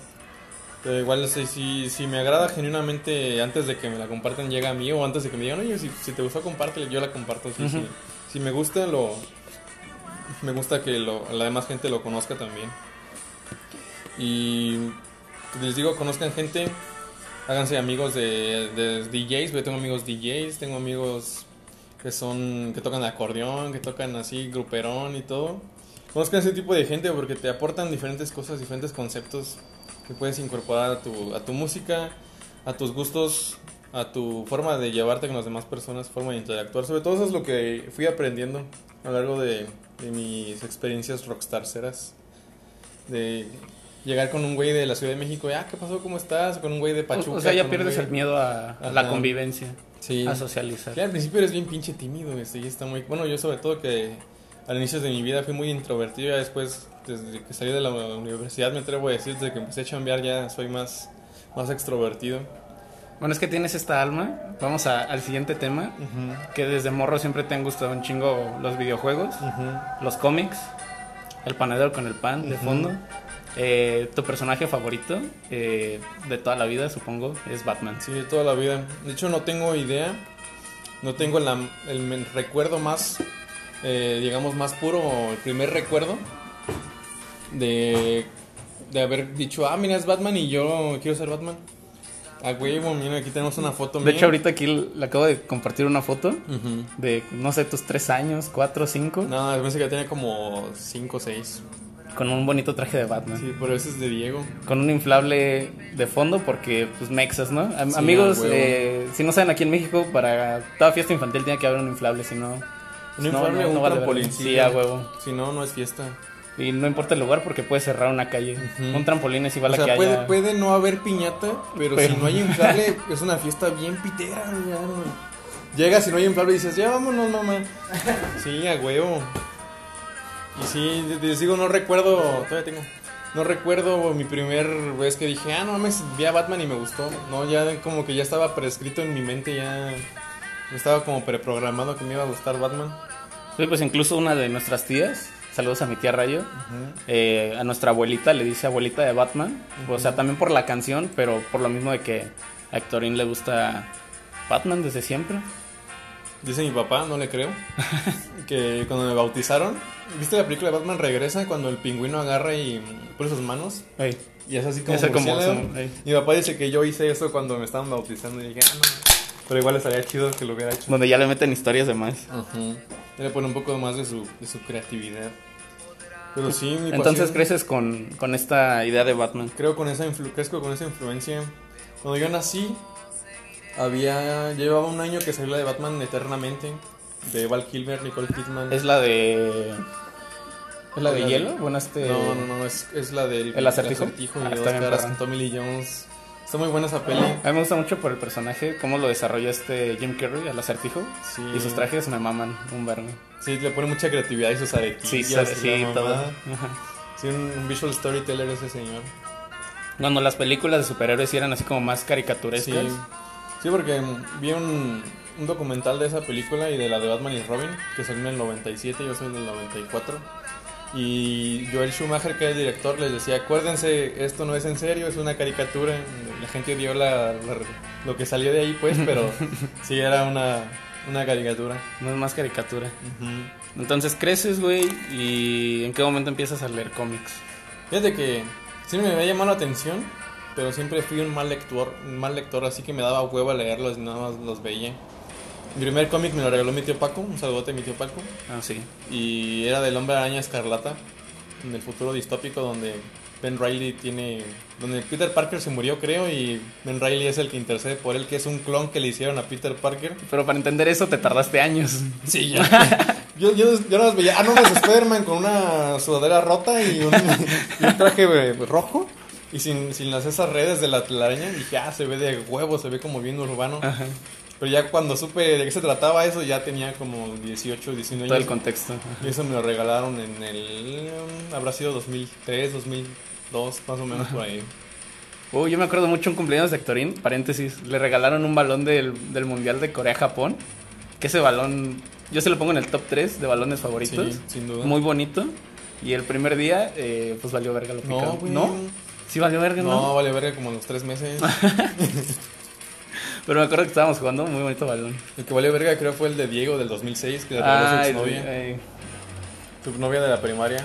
Pero igual si, si, si me agrada genuinamente antes de que me la compartan llega a mí o antes de que me digan, oye, si, si te gustó compártela, yo la comparto. sí. Si me gusta, lo me gusta que lo, la demás gente lo conozca también. Y les digo, conozcan gente, háganse amigos de, de DJs, yo tengo amigos DJs, tengo amigos que son que tocan acordeón, que tocan así gruperón y todo. Conozcan ese tipo de gente porque te aportan diferentes cosas, diferentes conceptos que puedes incorporar a tu, a tu música, a tus gustos, a tu forma de llevarte con las demás personas, forma de interactuar. Sobre todo eso es lo que fui aprendiendo a lo largo de, de mis experiencias rockstarceras. De llegar con un güey de la Ciudad de México y, ah, ¿qué pasó? ¿Cómo estás? Con un güey de Pachuca. o sea, ya pierdes el miedo a, a la convivencia, Sí. a socializar. Sí, al principio eres bien pinche tímido, este, y está muy... Bueno, yo sobre todo que al inicio de mi vida fui muy introvertido, ya después, desde que salí de la universidad, me atrevo a decir, desde que empecé a chambear ya soy más, más extrovertido. Bueno, es que tienes esta alma. Vamos a- al siguiente tema. Que desde morro siempre te han gustado un chingo los videojuegos, los cómics, el panadero con el pan de fondo. Eh, tu personaje favorito eh, de toda la vida, supongo, es Batman. Sí, de toda la vida. De hecho, no tengo idea, no tengo la- el recuerdo más, eh, digamos, más puro, el primer recuerdo de, de haber dicho, ah, mira, es Batman y yo quiero ser Batman. A huevo, mira, aquí tenemos una foto De mía. hecho, ahorita aquí le acabo de compartir una foto de, no sé, tus tres años, cuatro, cinco. No, me parece que tenía como 5 o 6. con un bonito traje de Batman. Sí, pero ese es de Diego. Con un inflable de fondo porque, pues, mexas, ¿no? Am- amigos, eh, si no saben, aquí en México, para toda fiesta infantil tiene que haber un inflable, si no... Un no, inflable no, un vale trampolín. Sí, a huevo. Si no, no es fiesta. Y no importa el lugar porque puede cerrar una calle. Un trampolín es igual O a que sea, puede, haya... puede no haber piñata, pero, Pero- si no hay *laughs* inflable, es una fiesta bien pitera, ya, no. Llegas y no hay inflable y dices, ya vámonos, mamá. Sí, a huevo. Y sí, les digo, no recuerdo, todavía tengo. No recuerdo mi primer vez que dije, ah, no mames, vi a Batman y me gustó. No, ya como que ya estaba prescrito en mi mente, ya estaba como preprogramado que me iba a gustar Batman. Sí, pues incluso una de nuestras tías, saludos a mi tía Rayo, eh, a nuestra abuelita le dice abuelita de Batman. O sea, también por la canción, pero por lo mismo de que a Héctorín le gusta Batman desde siempre. Dice mi papá, no le creo, *laughs* que cuando me bautizaron, ¿viste la película de Batman Regresa cuando el pingüino agarra y pone sus manos? Ey, Y es así como, como- murciélago? como- ey. Mi papá dice que yo hice eso cuando me estaban bautizando y dije, ah, no. Pero igual estaría chido que lo hubiera hecho. donde ya le meten historias de más. Ujú. Ya le pone un poco más de su, de su creatividad. Pero sí, mi Entonces pasión- creces con, con esta idea de Batman. creo con esa influ crezco con esa influencia. Cuando yo nací, había llevaba un año que salió la de Batman Eternamente de Val Kilmer, Nicole Kidman. Es la de... ¿Es la de hielo? Bueno, este... No, no, no, es, es la del ¿El acertijo? y Ah, de está bien Oscar Tommy Lee Jones. Está muy buena esa peli. A mí me gusta mucho por el personaje, cómo lo desarrolla este Jim Carrey, al acertijo. Sí. Y sus trajes me maman un vergo. Sí, le pone mucha creatividad y sus Sí, aretillas. sabe- sí, la todo. Sí, un, visual storyteller ese señor. Cuando las películas de superhéroes sí eran así como más Sí, caricaturescas. sí porque mm, vi un, un documental de esa película y de la de Batman y Robin, que salió en el 97, yo soy del 94. Y Joel Schumacher, que es el director, les decía, acuérdense, esto no es en serio, es una caricatura. La gente vio la, la- lo que salió de ahí, pues, *laughs* pero sí era una, una caricatura. No es más caricatura. Entonces creces, güey, y ¿en qué momento empiezas a leer cómics? Fíjate que sí me había llamado la atención, pero siempre fui un mal lector, un mal lector, así que me daba huevo a leerlos y nada más los veía. Mi primer cómic me lo regaló mi tío Paco, un saludote a mi tío Paco, Ah, sí. y era del Hombre Araña Escarlata, en el futuro distópico donde Ben Riley tiene, donde Peter Parker se murió creo y Ben Riley es el que intercede por él, que es un clon que le hicieron a Peter Parker. Pero para entender eso te tardaste años. Sí, ya. Yo, yo, yo no los veía. Ah, no, es Spider-Man con una sudadera rota y un, y un traje eh, rojo. Y sin, sin las esas redes de la telaraña. Dije, ah, se ve de huevo, se ve como bien urbano. Ajá. Pero ya cuando supe de qué se trataba eso, ya tenía como 18, 19 Todo el años. contexto. Y eso me lo regalaron en el. um, Habrá sido 2003, 2002, más o menos por ahí. Uy, yo me acuerdo mucho un cumpleaños de Hectorín, paréntesis, le regalaron un balón del, del Mundial de Corea-Japón, que ese balón, yo se lo pongo en el top 3 de balones favoritos, Sí, sin duda. muy bonito, y el primer día, eh, pues valió verga lo No, picado. güey. ¿No? Sí valió verga, ¿no? No, vale verga como los tres meses. *laughs* Pero me acuerdo que estábamos jugando un muy bonito balón. El que valió verga creo fue el de Diego del 2006, que regaló su ay. Su novia de la primaria.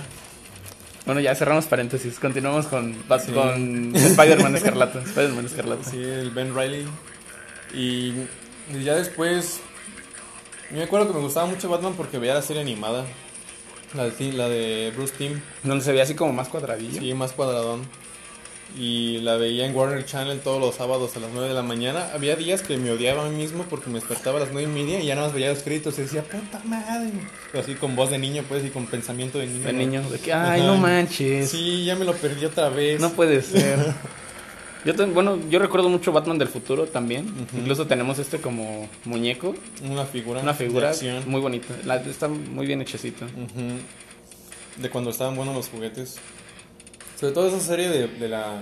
Bueno, ya cerramos paréntesis, continuamos con, Sí. con Spider-Man Escarlata. Spider-Man Escarlata. Sí, el Ben Riley. Y, ya después. Yo me acuerdo que me gustaba mucho Batman porque veía la serie animada. La de, la de Bruce Timm. Donde se veía así como más cuadradillo. Sí, más cuadradón. Y la veía en Warner Channel todos los sábados a las 9 de la mañana. Había días que me odiaba a mí mismo porque me despertaba a las 9 y media y ya nada más veía los créditos y decía, puta madre. Pero así con voz de niño, pues, y con pensamiento de niño. De ¿no? niño, de que, ay, Ajá. no manches. Sí, ya me lo perdí otra vez. No puede ser. *laughs* Yo ten- bueno, yo recuerdo mucho Batman del futuro también. Incluso tenemos este como muñeco, Una figura. una figura muy bonita. La- está muy bien hechecita. De cuando estaban buenos los juguetes. Sobre todo esa serie de, de la...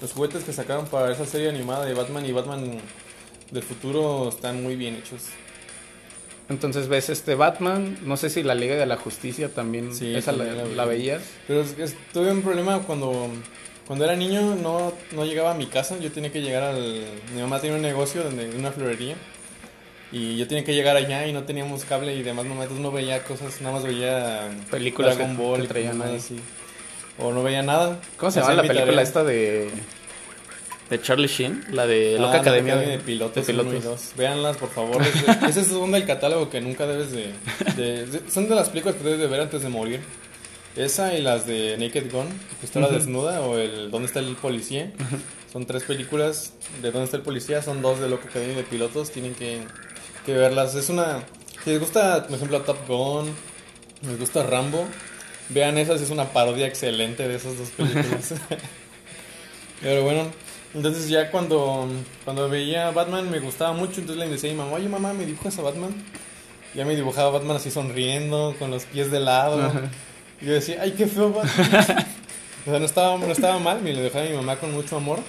Los juguetes que sacaron para esa serie animada de Batman y Batman del futuro están muy bien hechos. Entonces ves este Batman, no sé si la Liga de la Justicia también, Sí, esa la, también la vi. la veías. Pero es- es- tuve un problema cuando, cuando era niño, no, no llegaba a mi casa. Yo tenía que llegar al... Mi mamá tenía un negocio, donde, una florería. Y yo tenía que llegar allá y no teníamos cable y demás, mamá, entonces no veía cosas, nada más veía Películas Dragon Ball que y traían ahí. así. O no veía nada. ¿Cómo se llama la película tarea. esta de de Charlie Sheen? La de Ah, Loca Academia Academia de Pilotos. de y pilotos. dos. Véanlas, por favor. Ese, es un del catálogo que nunca debes de, de- de- Son de las películas que debes de ver antes de morir. Esa y las de Naked Gun, Pistola Desnuda o el ¿Dónde está el policía? Son tres películas de ¿Dónde está el policía? Son dos de Loco Academia de Pilotos, tienen que, que verlas. Es una... Si les gusta, por ejemplo, Top Gun, les gusta Rambo, vean esas, es una parodia excelente de esas dos películas. *laughs* Pero bueno, entonces ya cuando, cuando veía Batman me gustaba mucho, entonces le decía a mi mamá, oye mamá, ¿me dibujas a Batman? Ya me dibujaba Batman así sonriendo, con los pies de lado. Y yo decía, ay, qué feo Batman. *laughs* o sea, no estaba, no estaba mal, me lo dejaba a mi mamá con mucho amor.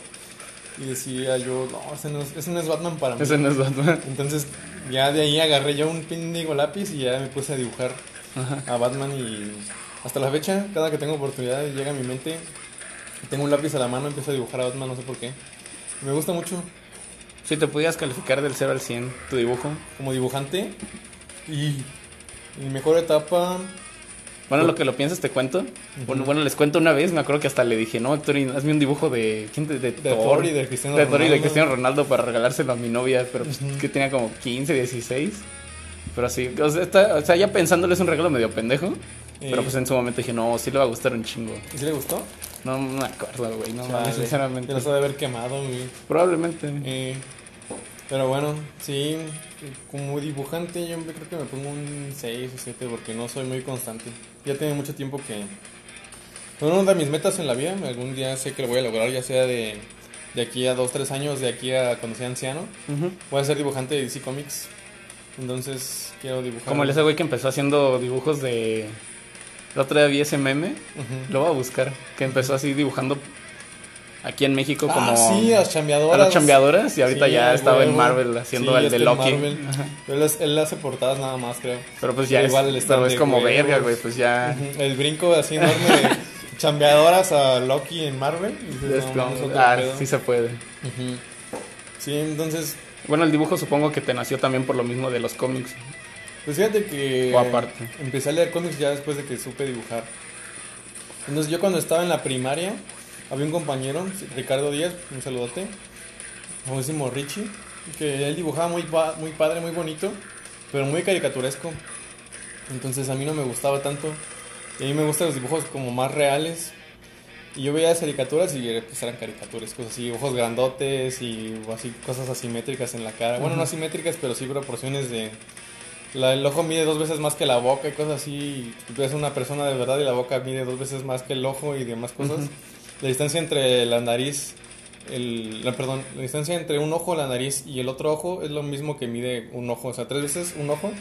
Y decía yo, no, ese no es, ese no es Batman para mí. Ese no es Batman. Entonces ya de ahí agarré yo un pindigo lápiz y ya me puse a dibujar a Batman y hasta la fecha, cada que tengo oportunidad llega a mi mente, tengo un lápiz a la mano, empiezo a dibujar a Batman, no sé por qué. Me gusta mucho Si te pudieras calificar del 0 al 100 tu dibujo. como dibujante y mi mejor etapa, Bueno, lo que lo piensas te cuento. Bueno, bueno, les cuento una vez, me acuerdo que hasta le dije, no, Héctor, hazme un dibujo de... ¿quién te- de, de Thor y de Cristiano de Thor y de Ronaldo. Cristiano Ronaldo para regalárselo a mi novia, pero pues, que tenía como 15, 16. Pero así, o sea, está- o sea, ya pensándolo es un regalo medio pendejo. Pero Eh. pues en su momento dije, no, sí le va a gustar un chingo. ¿y si le gustó? No, no me acuerdo, güey, no mames, sinceramente. Te los ha de haber quemado, güey. Probablemente. Eh, pero bueno, sí, como dibujante yo creo que me pongo un 6 o 7 porque no soy muy constante. Ya tiene mucho tiempo que... Bueno, una de mis metas en la vida, algún día sé que lo voy a lograr, ya sea de, de aquí a 2, 3 años, de aquí a cuando sea anciano. Voy a ser dibujante de DC Comics. Entonces quiero dibujar. Como el ese güey que empezó haciendo dibujos de... El otro día vi ese meme, lo voy a buscar, que empezó así dibujando aquí en México como... Ah, sí, a las chambeadoras. a las chambeadoras y ahorita Sí, ya estaba en huevo. Marvel haciendo Sí, el de Loki. Él, es- él hace portadas nada más, creo. Pero pues ya es, igual el stand pero es como huevos. verga, güey, pues ya... El brinco así enorme de *laughs* chambeadoras a Loki en Marvel. Y dices, es no, como- ah, pedo. sí se puede. Sí, entonces, Bueno, el dibujo supongo que te nació también por lo mismo de los cómics. Pues fíjate que O aparte. empecé a leer cómics ya después de que supe dibujar. Entonces yo cuando estaba en la primaria, había un compañero, Ricardo Díaz, un saludote, famosísimo Richie, que él dibujaba muy, muy padre, muy bonito, pero muy caricaturesco. Entonces a mí no me gustaba tanto. Y a mí me gustan los dibujos como más reales. Y yo veía las caricaturas y pues, eran caricaturas, cosas así, ojos grandotes y así cosas asimétricas en la cara. Bueno, no asimétricas, pero sí proporciones de... la- el ojo mide dos veces más que la boca y cosas así. y Tú ves una persona de verdad y la boca mide dos veces más que el ojo y demás cosas. La distancia entre la nariz, el, la- perdón, la distancia entre un ojo, la nariz y el otro ojo es lo mismo que mide un ojo. O sea, tres veces un ojo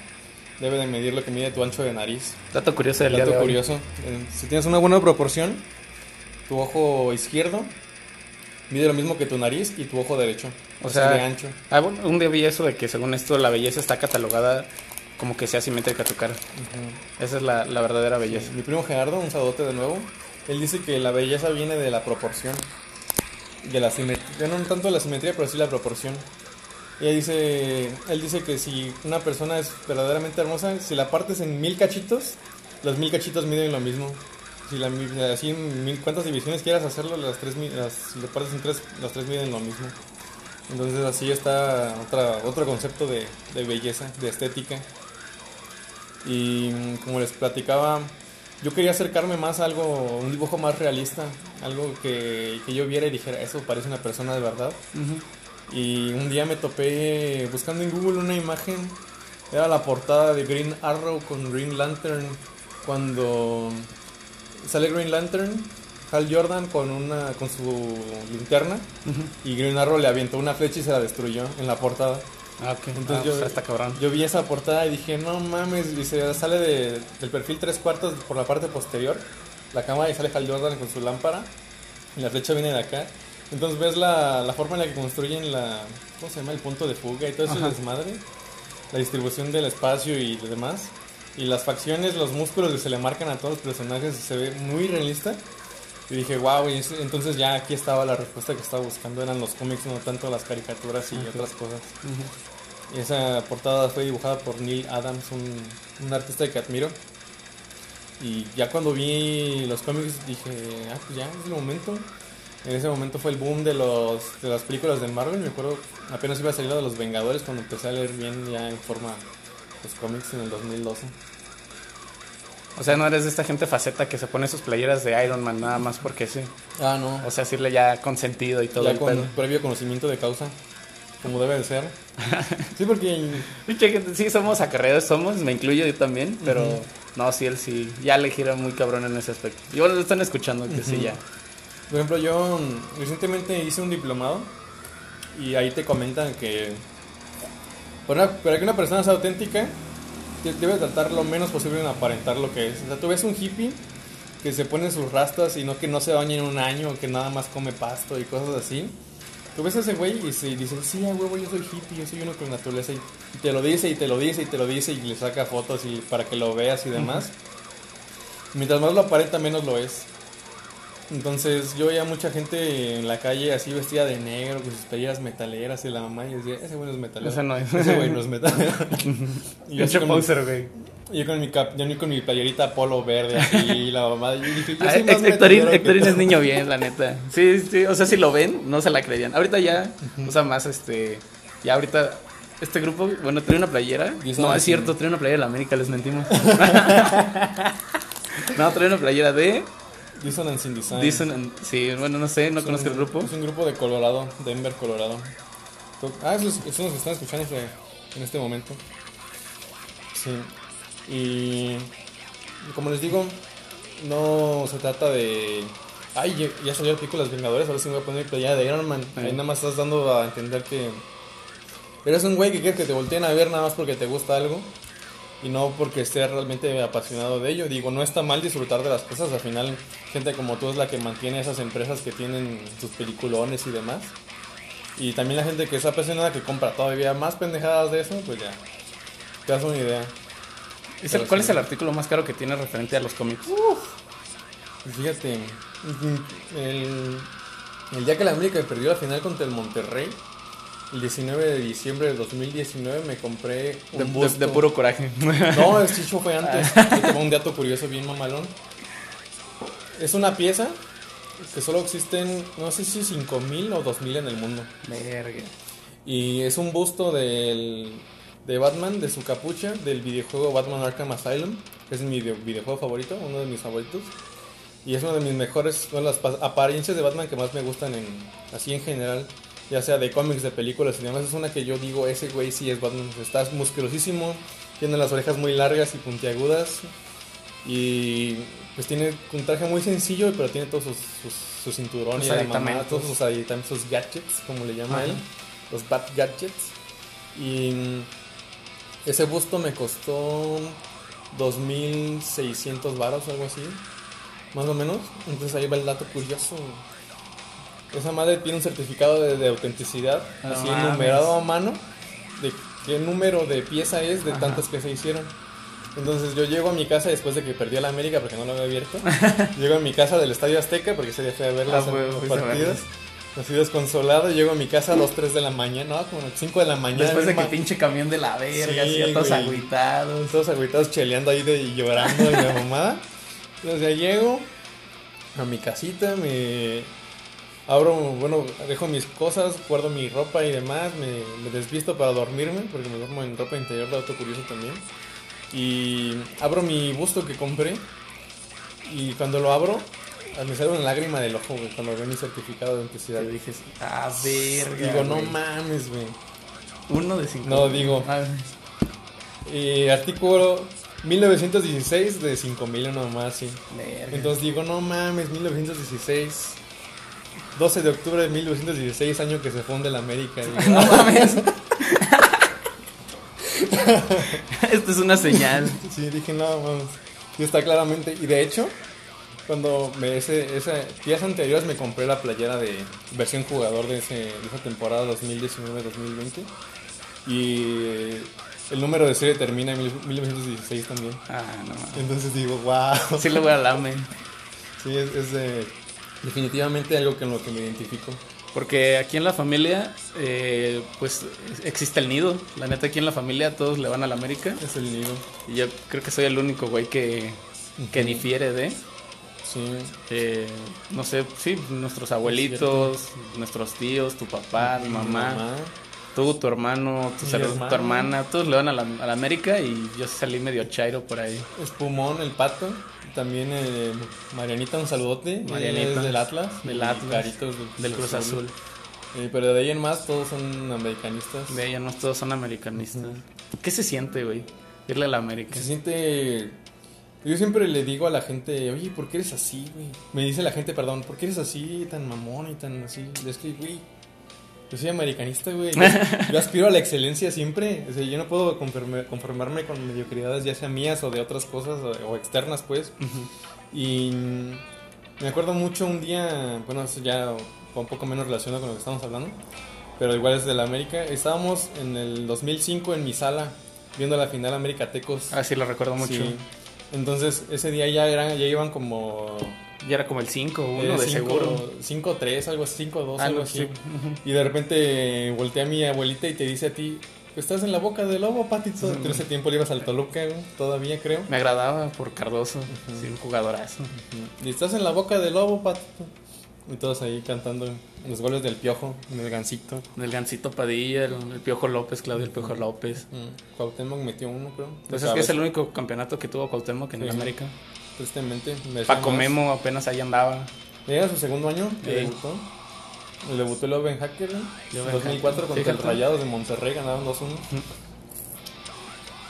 debe de medir lo que mide tu ancho de nariz. Dato curioso del día Dato de hoy. curioso. eh, Si tienes una buena proporción, tu ojo izquierdo mide lo mismo que tu nariz y tu ojo derecho. O sea, de ancho. ah, bueno, un día vi eso de que según esto la belleza está catalogada como que sea simétrica tu cara. Esa es la, la verdadera belleza. Mi primo Gerardo, un sadote de nuevo, él dice que la belleza viene de la proporción. De la simetría. No tanto la simetría, pero sí la proporción. Y él dice, él dice que si una persona es verdaderamente hermosa, si la partes en mil cachitos, los mil cachitos miden lo mismo. Si la, así en mil cuantas divisiones quieras hacerlo, las tres, las, si le partes en tres, las tres miden lo mismo. Entonces así está otra, otro concepto de, de belleza, de estética. Y mm, como les platicaba, yo quería acercarme más a algo, un dibujo más realista, algo que, que yo viera y dijera, eso parece una persona de verdad. Y un día me topé buscando en Google una imagen, era la portada de Green Arrow con Green Lantern, cuando sale Green Lantern, Hal Jordan con una con su linterna y Green Arrow le avientó una flecha y se la destruyó en la portada. Ah, ok. Entonces Ah, yo, pues, está cabrón. yo vi esa portada y dije, no mames, y se sale de- del perfil tres cuartos por la parte posterior, la cámara y sale Hal Jordan con su lámpara, y la flecha viene de acá. Entonces ves la, la forma en la que construyen la, ¿cómo se llama? El punto de fuga y todo eso Ajá. desmadre, la distribución del espacio y lo demás, y las facciones, los músculos que se le marcan a todos los personajes, se ve muy realista. Y dije, wow, y es- entonces ya aquí estaba la respuesta que estaba buscando, eran los cómics, no tanto las caricaturas y otras cosas. Y esa portada fue dibujada por Neil Adams, un, un artista que admiro. Y ya cuando vi los cómics dije, ah, pues ya es el momento. En ese momento fue el boom de, los, de las películas de Marvel. Me acuerdo, apenas iba a salir de los Vengadores cuando empecé a leer bien ya en forma los cómics en el 2012. O sea, no eres de esta gente faceta que se pone sus playeras de Iron Man nada más porque sí. Ah, no. O sea, decirle ya consentido y todo ya el con pedo. previo conocimiento de causa, como debe de ser. *laughs* sí, porque Sí, somos acarreados, somos, me incluyo yo también, pero no, sí, él sí, ya le gira muy cabrón en ese aspecto. Y bueno, lo están escuchando, que sí, ya. Por ejemplo, yo mm, recientemente hice un diplomado y ahí te comentan que para, que una persona sea auténtica, debe tratar lo menos posible en aparentar lo que es. O sea, tú ves un hippie que se pone sus rastas y no que no se baña en un año, que nada más come pasto y cosas así. Tú ves a ese güey y se dice, sí, a huevo, yo soy hippie, yo soy uno con naturaleza. Y te lo dice y te lo dice y te lo dice y le saca fotos y para que lo veas y demás. Mientras más lo aparenta, menos lo es. Entonces yo veía mucha gente en la calle así vestida de negro, con sus playeras metaleras y la mamá y decía, ese güey no es metalero. Ese no es. Ese güey no es metalero. *laughs* y yo, poser, güey. yo con mi cap, yo ni con mi playerita polo verde así, y *laughs* la mamá, y dije, yo Ah, soy más es niño bien, la neta. Sí, sí, o sea, si lo ven, no se la creían. Ahorita ya, o sea, más este, ya ahorita, este grupo, bueno, trae una playera. No, es cierto, trae una playera de la América, les mentimos. *laughs* no, trae una playera de Dissonance in Design. Dicen, sí, bueno, no sé, no Es conozco el grupo. Es un grupo de Colorado, Denver, Colorado. Ah, esos, esos los que están escuchando en este momento. Sí. Y como les digo, no se trata de. Ay, ya- salió el pico de los Vengadores, ahora sí me voy a poner mi playera de Iron Man. Ahí Ahí. nada más estás dando a entender que eres un güey que quiere que te volteen a ver nada más porque te gusta algo y no porque estés realmente apasionado de ello. Digo, no está mal disfrutar de las cosas, al final gente como tú es la que mantiene esas empresas que tienen sus peliculones y demás. Y también la gente que es apasionada que compra todavía más pendejadas de eso, pues ya te das una idea. ¿Es el- Pero ¿Cuál sí. es el artículo más caro que tiene referente a los cómics? Y Fíjate, el, el día que la América perdió la final contra el Monterrey, el 19 de diciembre de 2019 me compré un De, de- busto. de puro coraje. No, *laughs* el chicho fue antes. Yo te pongo un dato curioso bien mamalón. Es una pieza que solo existen, no sé si 5000 o 2000 en el mundo. Verga. Y es un busto del, de Batman, de su capucha, del videojuego Batman Arkham Asylum. que Es mi video- videojuego favorito, uno de mis favoritos. Y es uno de mis mejores, son las pa- apariencias de Batman que más me gustan en, así en general. Ya sea de cómics, de películas y demás. Es una que yo digo, ese güey sí es Batman. Está musculosísimo, tiene las orejas muy largas y puntiagudas. Y pues tiene un traje muy sencillo, pero tiene todos sus, sus, su cinturón Sus y mamá, todos sus aditamentos, sus gadgets, como le llama Ajá. él los Bat Gadgets. Y mm, ese busto me costó 2.600 varos o algo así, más o menos. Entonces ahí va el dato curioso. Esa madre tiene un certificado de, de autenticidad, No así mames. numerado a mano, de qué número de pieza es de Ajá. tantas que se hicieron. Entonces yo llego a mi casa después de que perdió la América porque no lo había abierto. *laughs* llego a mi casa del Estadio Azteca porque ese día fui a ver Ah, los, fue- los fuiste a partidos. verlos. Así desconsolado, llego a mi casa a las 3 de la mañana, no, como 5 de la mañana. Después de que ma- pinche camión de la verga, Sí, así a todos agüitados. Todos agüitados cheleando ahí de, y llorando y la mamada. Entonces ya llego a mi casita, me abro, bueno, dejo mis cosas, guardo mi ropa y demás, me, me desvisto para dormirme, porque me duermo en ropa interior, dato curioso también. Y abro mi busto que compré y cuando lo abro, me sale una lágrima del ojo, güey, cuando veo mi certificado de autenticidad. Te dije, ah, verga. Digo, no güey. mames, güey. Uno de cinco. No, digo. Ah, Y artículo 1916 de 5000 nomás, sí. verga. Entonces digo, no mames, 1916. 12 de octubre de 1916, año que se funde la América. *laughs* No *laughs* mames. *laughs* Esto es una señal. sí, dije, no mames. Sí, está claramente. Y de hecho, cuando me ese, esa, días anteriores me compré la playera de versión jugador de, ese, de esa temporada 2019-2020. Y eh, el número de serie termina en mil- 1916 también. Ah, no mames. Entonces digo, wow. Sí le voy a lame. Sí, es, es de- definitivamente algo con lo que me identifico. Porque aquí en la familia, eh, pues existe el nido. La neta, aquí en la familia todos le van a la América. Es el nido. Y yo creo que soy el único güey que, que difiere de. Sí. eh, no sé, sí, nuestros abuelitos, nuestros tíos, tu papá, mi mamá. Tú, tu hermano, tu, ser- tu hermano. hermana, todos le van a la, a la América y yo salí medio chairo por ahí. Espumón, el pato. También eh, Marianita, un saludote. Marianita. Ella es del Atlas. Del Atlas. Caritos Del Cruz Azul. Eh, pero de ahí en más todos son americanistas. De ella no todos son americanistas. ¿Qué se siente, güey? Irle a la América. Se siente... Yo siempre le digo a la gente, oye, ¿por qué eres así, güey? Me dice la gente, perdón, ¿por qué eres así, tan mamón y tan así? Es que, güey, yo soy americanista, güey. *laughs* Yo, yo aspiro a la excelencia siempre. O sea, yo no puedo conforme- conformarme con mediocridades, ya sea mías o de otras cosas o, o externas, pues. Y me acuerdo mucho un día, bueno, eso ya un poco menos relacionado con lo que estamos hablando, pero igual es de la América. Estábamos en el 2005 en mi sala viendo la final América Tecos. Ah, sí, lo recuerdo mucho. Sí. Entonces, ese día ya eran ya iban como Ya era como el 5 1 eh, de cinco- seguro. 5-3, algo así, 5-2, algo Algo así. Ujú. Y de repente voltea a mi abuelita y te dice a ti, estás en la boca del lobo, patito. En ese tiempo le ibas al Toluca, todavía creo. Me agradaba por Cardoso. Sí, un jugadorazo. Y estás en la boca del lobo, patito. Y todos ahí cantando los goles del piojo, en el gancito. Del Gancito Padilla, el, el Piojo López, Claudio el Piojo López. Mm, Cuauhtémoc metió uno, creo. Pues es que es el único campeonato que tuvo Cuauhtémoc en Sí. América. Tristemente. Paco más. Memo apenas ahí andaba. Era su segundo año que Sí. debutó. Debutó el Oven Hacker. El en Oven 2004 Hacker. contra el. Rayados de Monterrey, ganaron 2-1.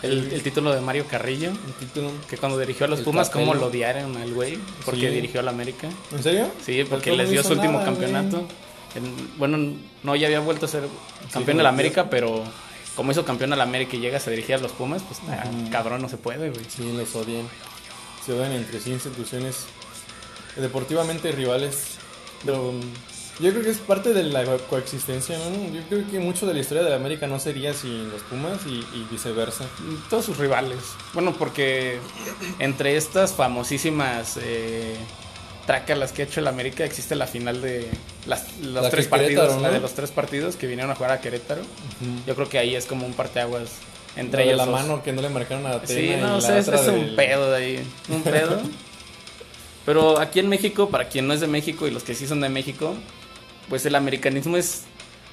El, el título de Mario Carrillo, Un título. que cuando dirigió a los El Pumas, Capello. cómo lo odiaron al güey, porque Sí. dirigió a la América. ¿En serio? Sí, porque les dio su último nada, campeonato. En- bueno, no, ya había vuelto a ser campeón lo de la. América, pero como hizo campeón a la América y llegas a dirigir a los Pumas, pues cabrón, no se puede, güey. Sí, los odian. Se odian entre sí instituciones deportivamente rivales. Pero yo creo que es parte de la co- coexistencia, ¿no? Yo creo que mucho de la historia de la América no sería sin los Pumas y, y viceversa. Todos sus rivales. Bueno, porque entre estas famosísimas eh, trácalas que ha hecho el América existe la final de las, los La tres partidos, la de los tres partidos que vinieron a jugar a Querétaro. Yo creo que ahí es como un parteaguas entre ellos la dos. mano que no le marcaron a Atena Sí, no, o sea, es, un pedo de ahí, un *laughs* pedo. Pero aquí en México, para quien no es de México y los que sí son de México, pues el americanismo es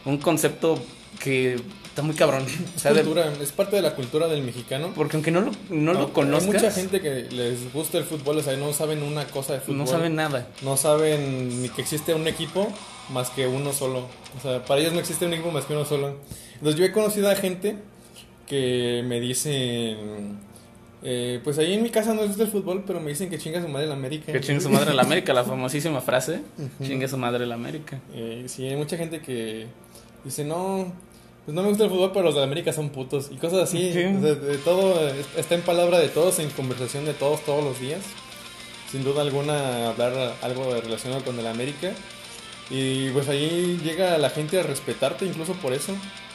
un concepto que está muy cabrón. O sea, de- cultura, es parte de la cultura del mexicano. porque aunque no lo, no lo Hay conozcas, mucha gente que les gusta el fútbol, o sea, no saben una cosa de fútbol. no saben nada. No saben ni que existe un equipo más que uno solo. O sea, para ellos no existe un equipo más que uno solo. Entonces yo he conocido a gente que me dicen, eh, pues ahí en mi casa no gusta el fútbol, pero me dicen que chinga su madre la América. Que chingue su madre la América, la *laughs* famosísima frase, chingue su madre la América. Eh, sí, hay mucha gente que dice, no, pues no me gusta el fútbol, pero los de América son putos. Y cosas así. Sí. O sea, de todo, está en palabra de todos, en conversación de todos, todos los días. Sin duda alguna, hablar algo relacionado con el América. Y pues ahí llega la gente a respetarte, incluso por eso.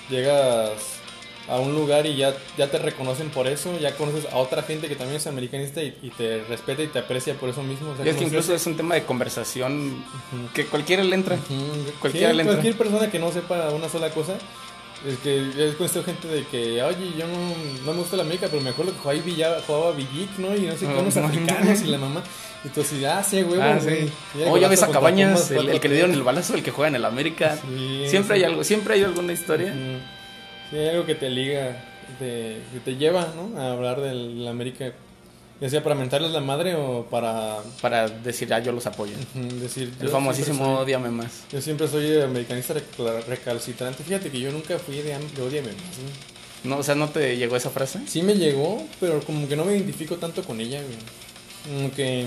Llegas a un lugar y ya, ya te reconocen por eso. Ya conoces a otra gente que también es americanista y, y te respeta y te aprecia por eso mismo. O sea, Y es que incluso es un tema de conversación que cualquiera le entra. Cualquiera sí, le entra. cualquier persona que no sepa una sola cosa. Es que he conocido gente de que, oye, yo no, no me gusta la América, pero me acuerdo que jugaba, Villa- jugaba Villic, ¿no? Y no sé, unos no. africanos y la mamá. Y tú así, ah, sí, güey, Ah, güey. sí. Y el Oh, ya ves a Cabañas, el, el que le 4-3. dieron el balazo, el que juega en el América. Sí, siempre sí. hay algo, siempre hay alguna historia. Sí, hay algo que te liga, te, que te lleva, ¿no? A hablar de la América. Ya sea para mentarles la madre o para Para decir, ah, yo los apoyo. decir. El famosísimo soy- odiame más. Yo siempre soy americanista recalcitrante. Fíjate que yo nunca fui de, de odiame más. No, o sea, ¿no te llegó esa frase? Sí me llegó, pero como que no me identifico tanto con ella, güey. Como que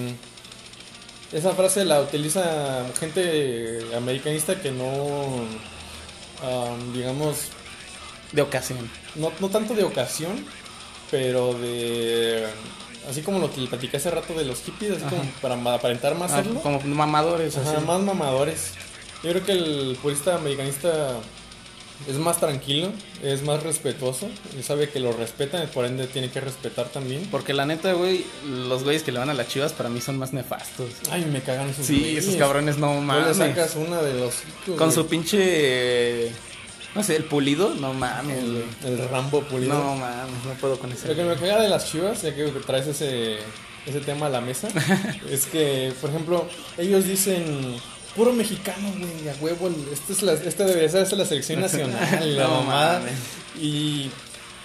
esa frase la utiliza gente americanista que no, am, digamos, De ocasión. no, no tanto de ocasión, pero de... Así como lo que le platicé hace rato de los hippies, así Ajá. como para aparentar más Ah, serlo. como mamadores, Ajá, así. más mamadores. Yo creo que el purista americanista es más tranquilo, es más respetuoso, y sabe que lo respetan, por ende tiene que respetar también. Porque la neta, güey, los güeyes que le van a las chivas para mí son más nefastos. Ay, me cagan esos Sí, güeyes. esos cabrones no No le mames. sacas una de los Con güey. su pinche. No sé, el pulido, no mames, güey. el Rambo pulido. No mames, no puedo con eso. Lo que me caga de las chivas, ya que traes ese, ese tema a la mesa, *laughs* es que, por ejemplo, ellos dicen, puro mexicano, güey, a huevo. el- Esta, es la, esta debería ser la selección nacional, *laughs* la No mamada. mames. Y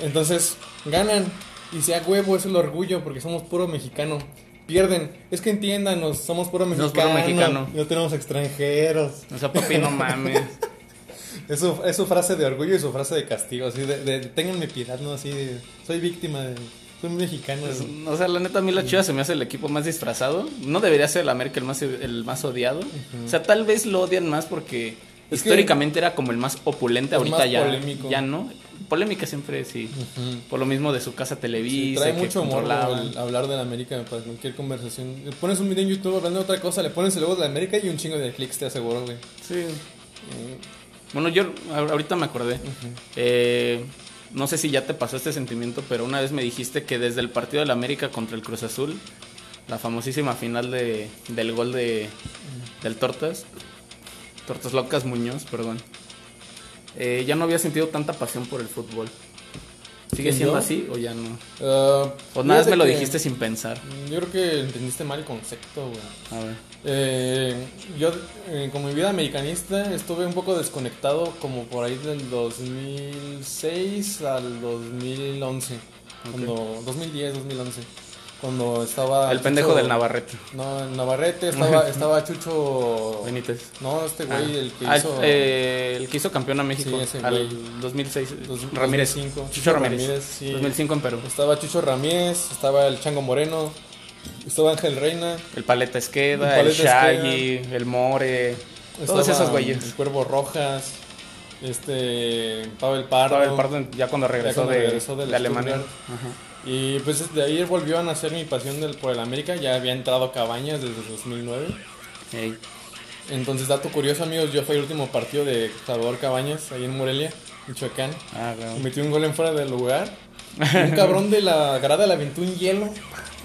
entonces ganan. Y sea huevo, es el orgullo porque somos puro mexicano. Pierden. Es que entiéndanos, somos puro Somos puro mexicano. No tenemos extranjeros. O sea, papi, no mames. *laughs* Es su, es su frase de orgullo y su frase de castigo. Así de, de tengan mi piedad, ¿no? Así de, soy víctima de. Soy mexicano. Pues, o sea, la neta, a mí la Chivas se me hace el equipo más disfrazado. No debería ser el América el más, el más odiado. O sea, tal vez lo odian más porque Es históricamente era como el más opulente. Ahorita más ya, polémico. ya no. Polémica siempre sí. Por lo mismo de su casa Sí, Televisa. trae que mucho humor hablar de la América para cualquier conversación. Le pones un video en YouTube hablando de otra cosa, le pones el logo de la América y un chingo de clics, te aseguro, güey. Sí. Eh, Bueno, yo ahorita me acordé. Eh, no sé si ya te pasó este sentimiento, pero una vez me dijiste que desde el partido de la América contra el Cruz Azul, la famosísima final de, del gol de del Tortas, Tortas Locas Muñoz, perdón, eh, ya no había sentido tanta pasión por el fútbol. ¿Sigue ¿Quién, siendo yo? así o ya no? ah, O nada más me lo dijiste sin pensar. Yo creo que entendiste mal el concepto, güey. A ver. Eh, yo, eh, con mi vida americanista, estuve un poco desconectado como por ahí del 2006 al 2011. Cuando, 2010, 2011. Cuando estaba... El pendejo Chucho- del Navarrete. No, en Navarrete estaba, *laughs* estaba Chucho... Benítez. No, este güey, Ah. el que Ah, hizo... eh, el que hizo campeón a México Sí, ese al güey. 2006. Dos- Ramírez. 2005. Chucho Ramírez. sí. 2005 en Perú. Estaba Chucho Ramírez, estaba el Chango Moreno, estaba Ángel Reina, El Paleta Esqueda, El el, Shaggy, el More. estaba Todos esos El güeyes. Cuervo Rojas, este Pavel Pardo. Pavel Pardo ya cuando regresó, cuando de, regresó del de Alemania. Stuttgart. Ajá. Y pues de ahí volvió a nacer mi pasión del, por el América. Ya había entrado Cabañas desde 2009. Ey. Entonces, dato curioso, amigos, yo fui el último partido de Salvador Cabañas, ahí en Morelia, Michoacán. Ah, claro. Metió un gol en fuera del lugar. Un cabrón de la grada le aventó un hielo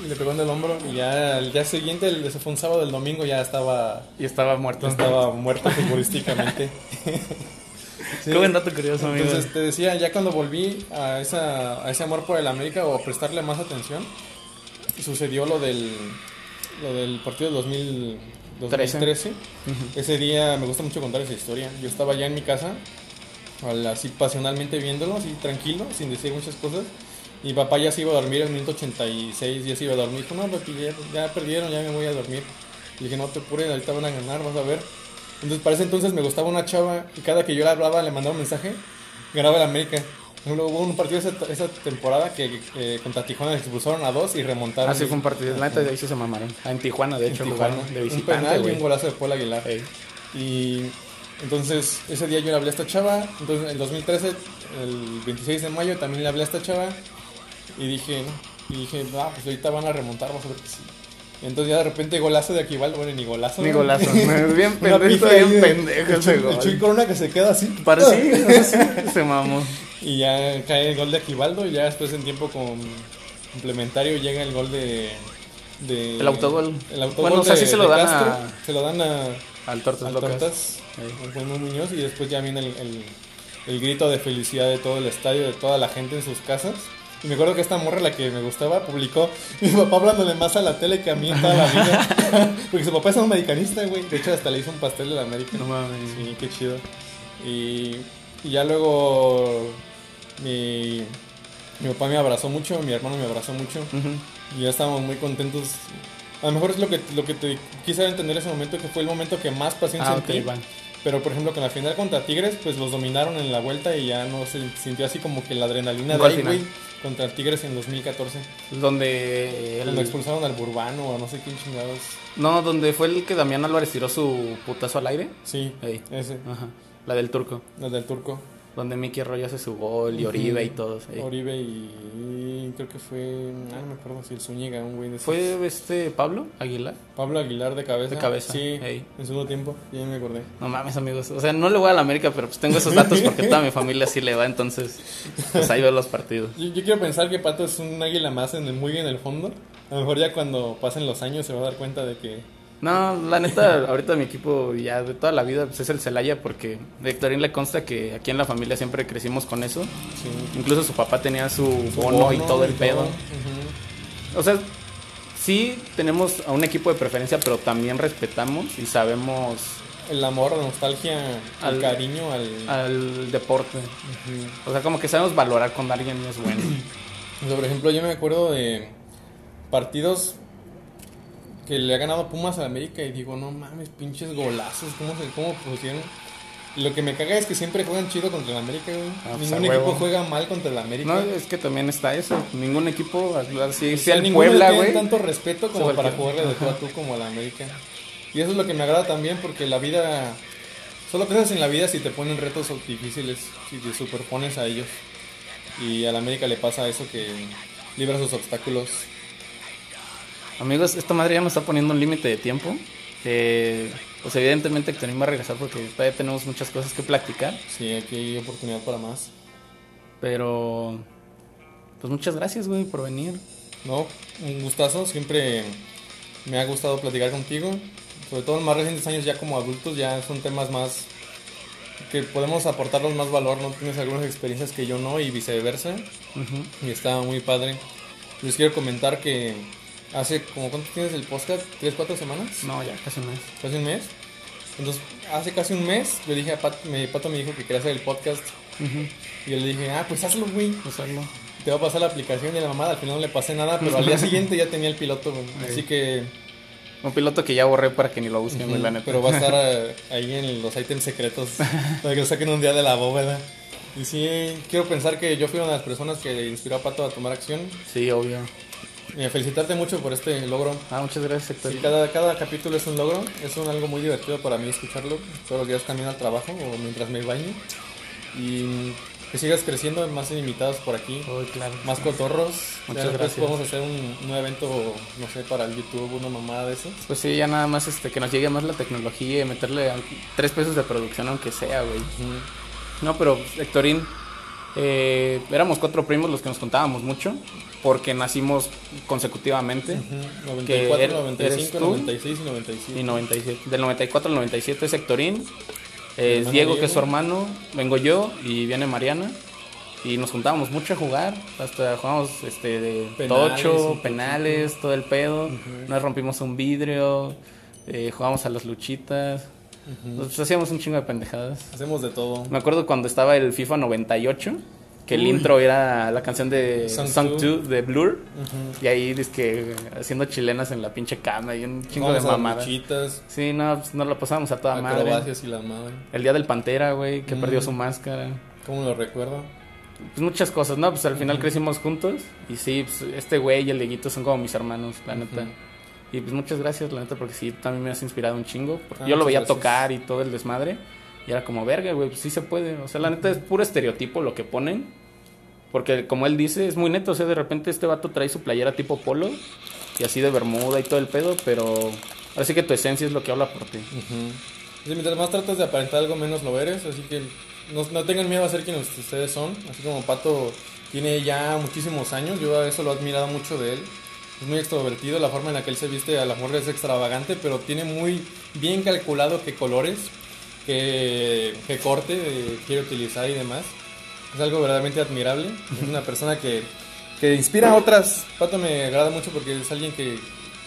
y le pegó en el hombro. Y ya el día siguiente, el, ese fue un sábado, el domingo ya estaba, Y estaba muerto. estaba muerto futbolísticamente. *laughs* Sí. Qué buen dato curioso, amigo. Entonces te decía, ya cuando volví a, esa, a ese amor por el América o a prestarle más atención, sucedió lo del, lo del partido de 2000 2013. Ese día me gusta mucho contar esa historia. Yo estaba ya en mi casa, así pasionalmente viéndolo, así tranquilo, sin decir muchas cosas. Mi papá ya se iba a dormir en el minuto 86, ya se iba a dormir. Dijo, no, papi, ya, ya perdieron, ya me voy a dormir. Le dije, no te apures, ahorita van a ganar, vas a ver. Entonces, para ese entonces me gustaba una chava y cada que yo le hablaba, le mandaba un mensaje, ganaba el América. Luego hubo un partido esa, esa temporada que eh, contra Tijuana expulsaron a dos y remontaron. Así fue un partido. La neta de ahí sí se mamaron. Ah, en Tijuana, de hecho, En Tijuana. jugaron de un visitante, penal y un golazo de Paul Aguilar. Ey. Y entonces ese día yo le hablé a esta chava. Entonces en el 2013, el 26 de mayo, también le hablé a esta chava. Y dije, y dije, ah, pues ahorita van a remontar, vamos a ver que sí. Entonces ya de repente golazo de Aquival, bueno, ni golazo. Ni ¿no? golazo. *laughs* Bien pendejo, bien de- pendejo el ese gol. El Chuy Corona que se queda así. Para *laughs* sí, se mamó. Y ya cae el gol de Aquivaldo y ya después en tiempo con complementario llega el gol de... de- El autogol. El autogol Bueno, o sea, de- sí se de lo dan Castro. a- Se lo dan a... Al Tortas al Locas. Tortas, Juan Muñoz y después ya viene el, el- el grito de felicidad de todo el estadio, de toda la gente en sus casas. Y me acuerdo que esta morra, la que me gustaba, publicó *laughs* mi papá hablándole más a la tele que a mí en toda la vida. *laughs* Porque su papá es un americanista, güey. De hecho, hasta le hizo un pastel de la América. No mames. Sí, qué chido. Y, y ya luego mi, mi papá me abrazó mucho, mi hermano me abrazó mucho. Y ya estábamos muy contentos. A lo mejor es lo que, lo que te quise entender en ese momento, que fue el momento que más pasión Ah, sentí. Pero por ejemplo, con la final contra Tigres, pues los dominaron en la vuelta y ya no se sintió así como que la adrenalina de ahí, güey, contra Tigres en 2014. Donde Cuando el, expulsaron al Burbano o no sé quién chingados. no, donde fue el que Damián Álvarez tiró su putazo al aire. Sí, Ey. ese, Ajá. La del turco. el del turco. Donde Mickey Arroyo hace su gol y Oribe y todos. ey. Oribe y creo que fue, ah, no me acuerdo si el Zúñiga, un güey de esos. ¿Fue este Pablo Aguilar? Pablo Aguilar de cabeza. De cabeza, Sí, ey. en segundo tiempo, ya me acordé. No mames, amigos. O sea, no le voy a la América, pero pues tengo esos datos porque toda mi familia sí le va. Entonces, pues ahí veo los partidos. Yo, yo quiero pensar que Pato es un águila más en el, muy en el fondo. A lo mejor ya cuando pasen los años se va a dar cuenta de que No, la neta, ahorita mi equipo ya de toda la vida pues, es el Celaya porque de Héctorín le consta que aquí en la familia siempre crecimos con eso. sí, Incluso su papá tenía su su bono, y todo el y pedo. O sea, sí tenemos a un equipo de preferencia, pero también respetamos y sabemos el amor, la nostalgia, Al- el cariño al... al deporte. O sea, como que sabemos valorar cuando alguien es bueno. *clears throat* O sea, por ejemplo, yo me acuerdo de partidos que le ha ganado Pumas a América y digo, no mames, pinches golazos, ¿cómo, se, cómo pusieron? Lo que me caga es que siempre juegan chido contra el América, güey. Ah, pues, Ningún equipo juega mal contra el América. No, es que también está eso. Ningún equipo, así O sea, el Puebla, güey. tanto respeto como para que- jugarle de tú a tú como a la América. Y eso es lo que me agrada también porque la vida... Solo creces en la vida si te ponen retos difíciles, si te superpones a ellos. Y a la América le pasa eso que libra sus obstáculos. Amigos, esta madre ya nos está poniendo un límite de tiempo. Eh, pues evidentemente Héctorín va a regresar porque todavía tenemos muchas cosas que platicar. Sí, aquí hay oportunidad para más. Pero, pues muchas gracias, güey, por venir. No, un gustazo. Siempre me ha gustado platicar contigo. Sobre todo en más recientes años, ya como adultos, ya son temas más que podemos aportarnos más valor. No tienes algunas experiencias que yo no y viceversa. Ujú. Y está muy padre. Les quiero comentar que hace como cuánto tienes el podcast, tres, cuatro semanas, No, ya casi no es. casi un mes. Entonces, hace casi un mes, le dije a Pat, me, Pato me dijo que quería hacer el podcast. Ujú. Y yo le dije, ah, pues hazlo, güey. Usarlo. Te va a pasar la aplicación y la mamada. Al final no le pasé nada, pero al día *laughs* siguiente ya tenía el piloto, güey. Así que, Un piloto que ya borré para que ni lo busquen, güey, la neta. pero va a estar *laughs* eh, ahí en los ítems secretos para que lo saquen un día de la bóveda. Y sí, quiero pensar que yo fui una de las personas que inspiró a Pato a tomar acción. Sí, obvio. Felicitarte mucho por este logro. Ah, muchas gracias, Héctor. Sí, cada, cada capítulo es un logro, es un, algo muy divertido para mí escucharlo todos los días camino al trabajo o mientras me baño. Y que sigas creciendo, más invitados por aquí, claro. más cotorros. Muchas Ya gracias. podemos hacer un, un evento, no sé, para el YouTube, una mamada de eso. Pues sí, ya nada más este, que nos llegue más la tecnología y meterle tres pesos de producción, aunque sea, güey. No, pero Héctorín, eh, éramos cuatro primos los que nos contábamos mucho, porque nacimos consecutivamente. Ujú, Que 94, er- 95, eres tú. 96 y 97. Y 97. Del 94 al 97 es Héctorín. eh, hermano Diego, que Diego. es su hermano. Vengo yo y viene Mariana. Y nos juntábamos mucho a jugar. Hasta jugamos este, de Penales, tocho, penales, todo el pedo. Nos rompimos un vidrio. eh, jugamos a las luchitas. Nos hacíamos un chingo de pendejadas. Hacemos de todo. Me acuerdo cuando estaba el FIFA 98. Que el Uy. intro era la canción de Song Song Two. 2 de Blur. Ujú. Y ahí que haciendo chilenas en la pinche cama y un chingo Jugamos de mamadas. Sí, no, pues nos lo pasábamos a toda madre. y la madre. El día del Pantera, güey, que Mm. perdió su máscara. ¿Cómo lo recuerdo? Pues muchas cosas, ¿no? Pues al final crecimos juntos. Y sí, pues este güey y el Dieguito son como mis hermanos, la neta. Y pues muchas gracias, la neta, porque sí, también me has inspirado un chingo. Porque Ah, yo lo veía gracias. tocar y todo el desmadre. Y era como, verga, güey, pues sí se puede. O sea, la neta es puro estereotipo lo que ponen. Porque como él dice, es muy neto. O sea, de repente este vato trae su playera tipo polo. Y así de bermuda y todo el pedo. Pero ahora sí que tu esencia es lo que habla por ti. Sí, mientras más tratas de aparentar algo, menos lo eres. Así que no, no tengan miedo a ser quienes ustedes son. Así como Pato tiene ya muchísimos años, yo a eso lo he admirado mucho de él. Es muy extrovertido, la forma en la que él se viste a la mejor es extravagante, pero tiene muy bien calculado qué colores, qué, qué corte eh, quiere utilizar y demás. Es algo verdaderamente admirable. Es una persona que, que inspira a otras. Pato me agrada mucho porque es alguien que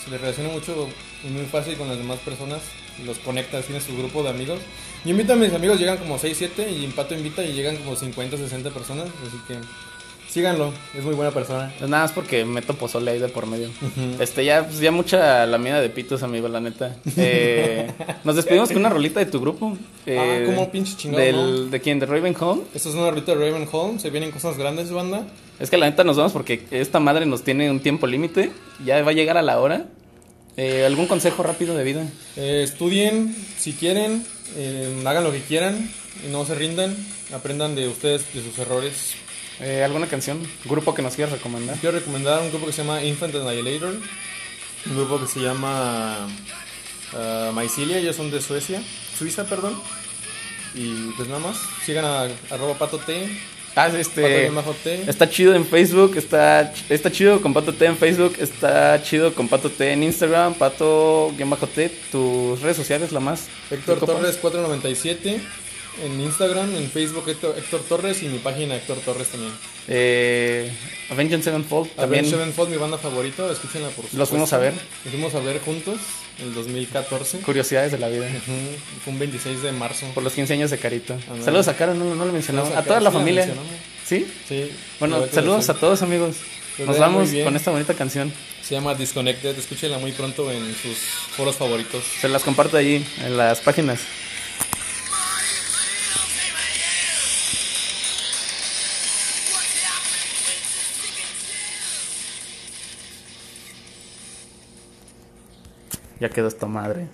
se le relaciona mucho y muy fácil con las demás personas. Los conecta, tiene su grupo de amigos. Yo invito a mis amigos, llegan como 6, 7 y Pato invita y llegan como 50, 60 personas. Así que síganlo, es muy buena persona. Es nada más porque meto pozole ahí de por medio. Este, ya, pues, ya mucha la mida de pitos, amigo, la neta. Eh, *laughs* nos despedimos con una rolita de tu grupo. Eh, Ah, cómo pinche chingado, del, ¿no? ¿De quién? ¿De Raven Home? Esta es una ruta de Raven Home, se vienen cosas grandes, banda. Es que la neta nos vamos porque esta madre nos tiene un tiempo límite. Ya va a llegar a la hora. Eh, ¿Algún consejo rápido de vida? Eh, estudien si quieren, eh, hagan lo que quieran y no se rindan, aprendan de ustedes, de sus errores. Eh, ¿Alguna canción? ¿Grupo que nos quieras recomendar? Quiero recomendar un grupo que se llama Infant Annihilator, un grupo que se llama uh, Mycelia, ellos son de Suecia, Suiza, perdón. Y pues nada más, sigan a arroba pato T, Ah, pato este... T. Está chido en Facebook, está, está chido con Pato T en Facebook, está chido con Pato T en Instagram, Pato-T, tus redes sociales, la más. Héctor. Torres 497 En Instagram, en Facebook Héctor, Héctor Torres y mi página Héctor Torres también. Eh, Avenged Sevenfold también. Avenged Sevenfold, mi banda favorita, escúchenla por Los fuimos a ver. Los fuimos a ver juntos en el 2014. Curiosidades de la vida. Fue un 26 de marzo. Por los 15 años de Carito. Ándale. Saludos a Caro, no, no lo mencionamos. A toda la sí familia. ¿Sí? Sí. Bueno, saludos a todos amigos. Pues Nos vamos con esta bonita canción. Se llama Disconnected, escúchenla muy pronto en sus foros favoritos. Se las comparto allí en las páginas. Ya quedó esta madre.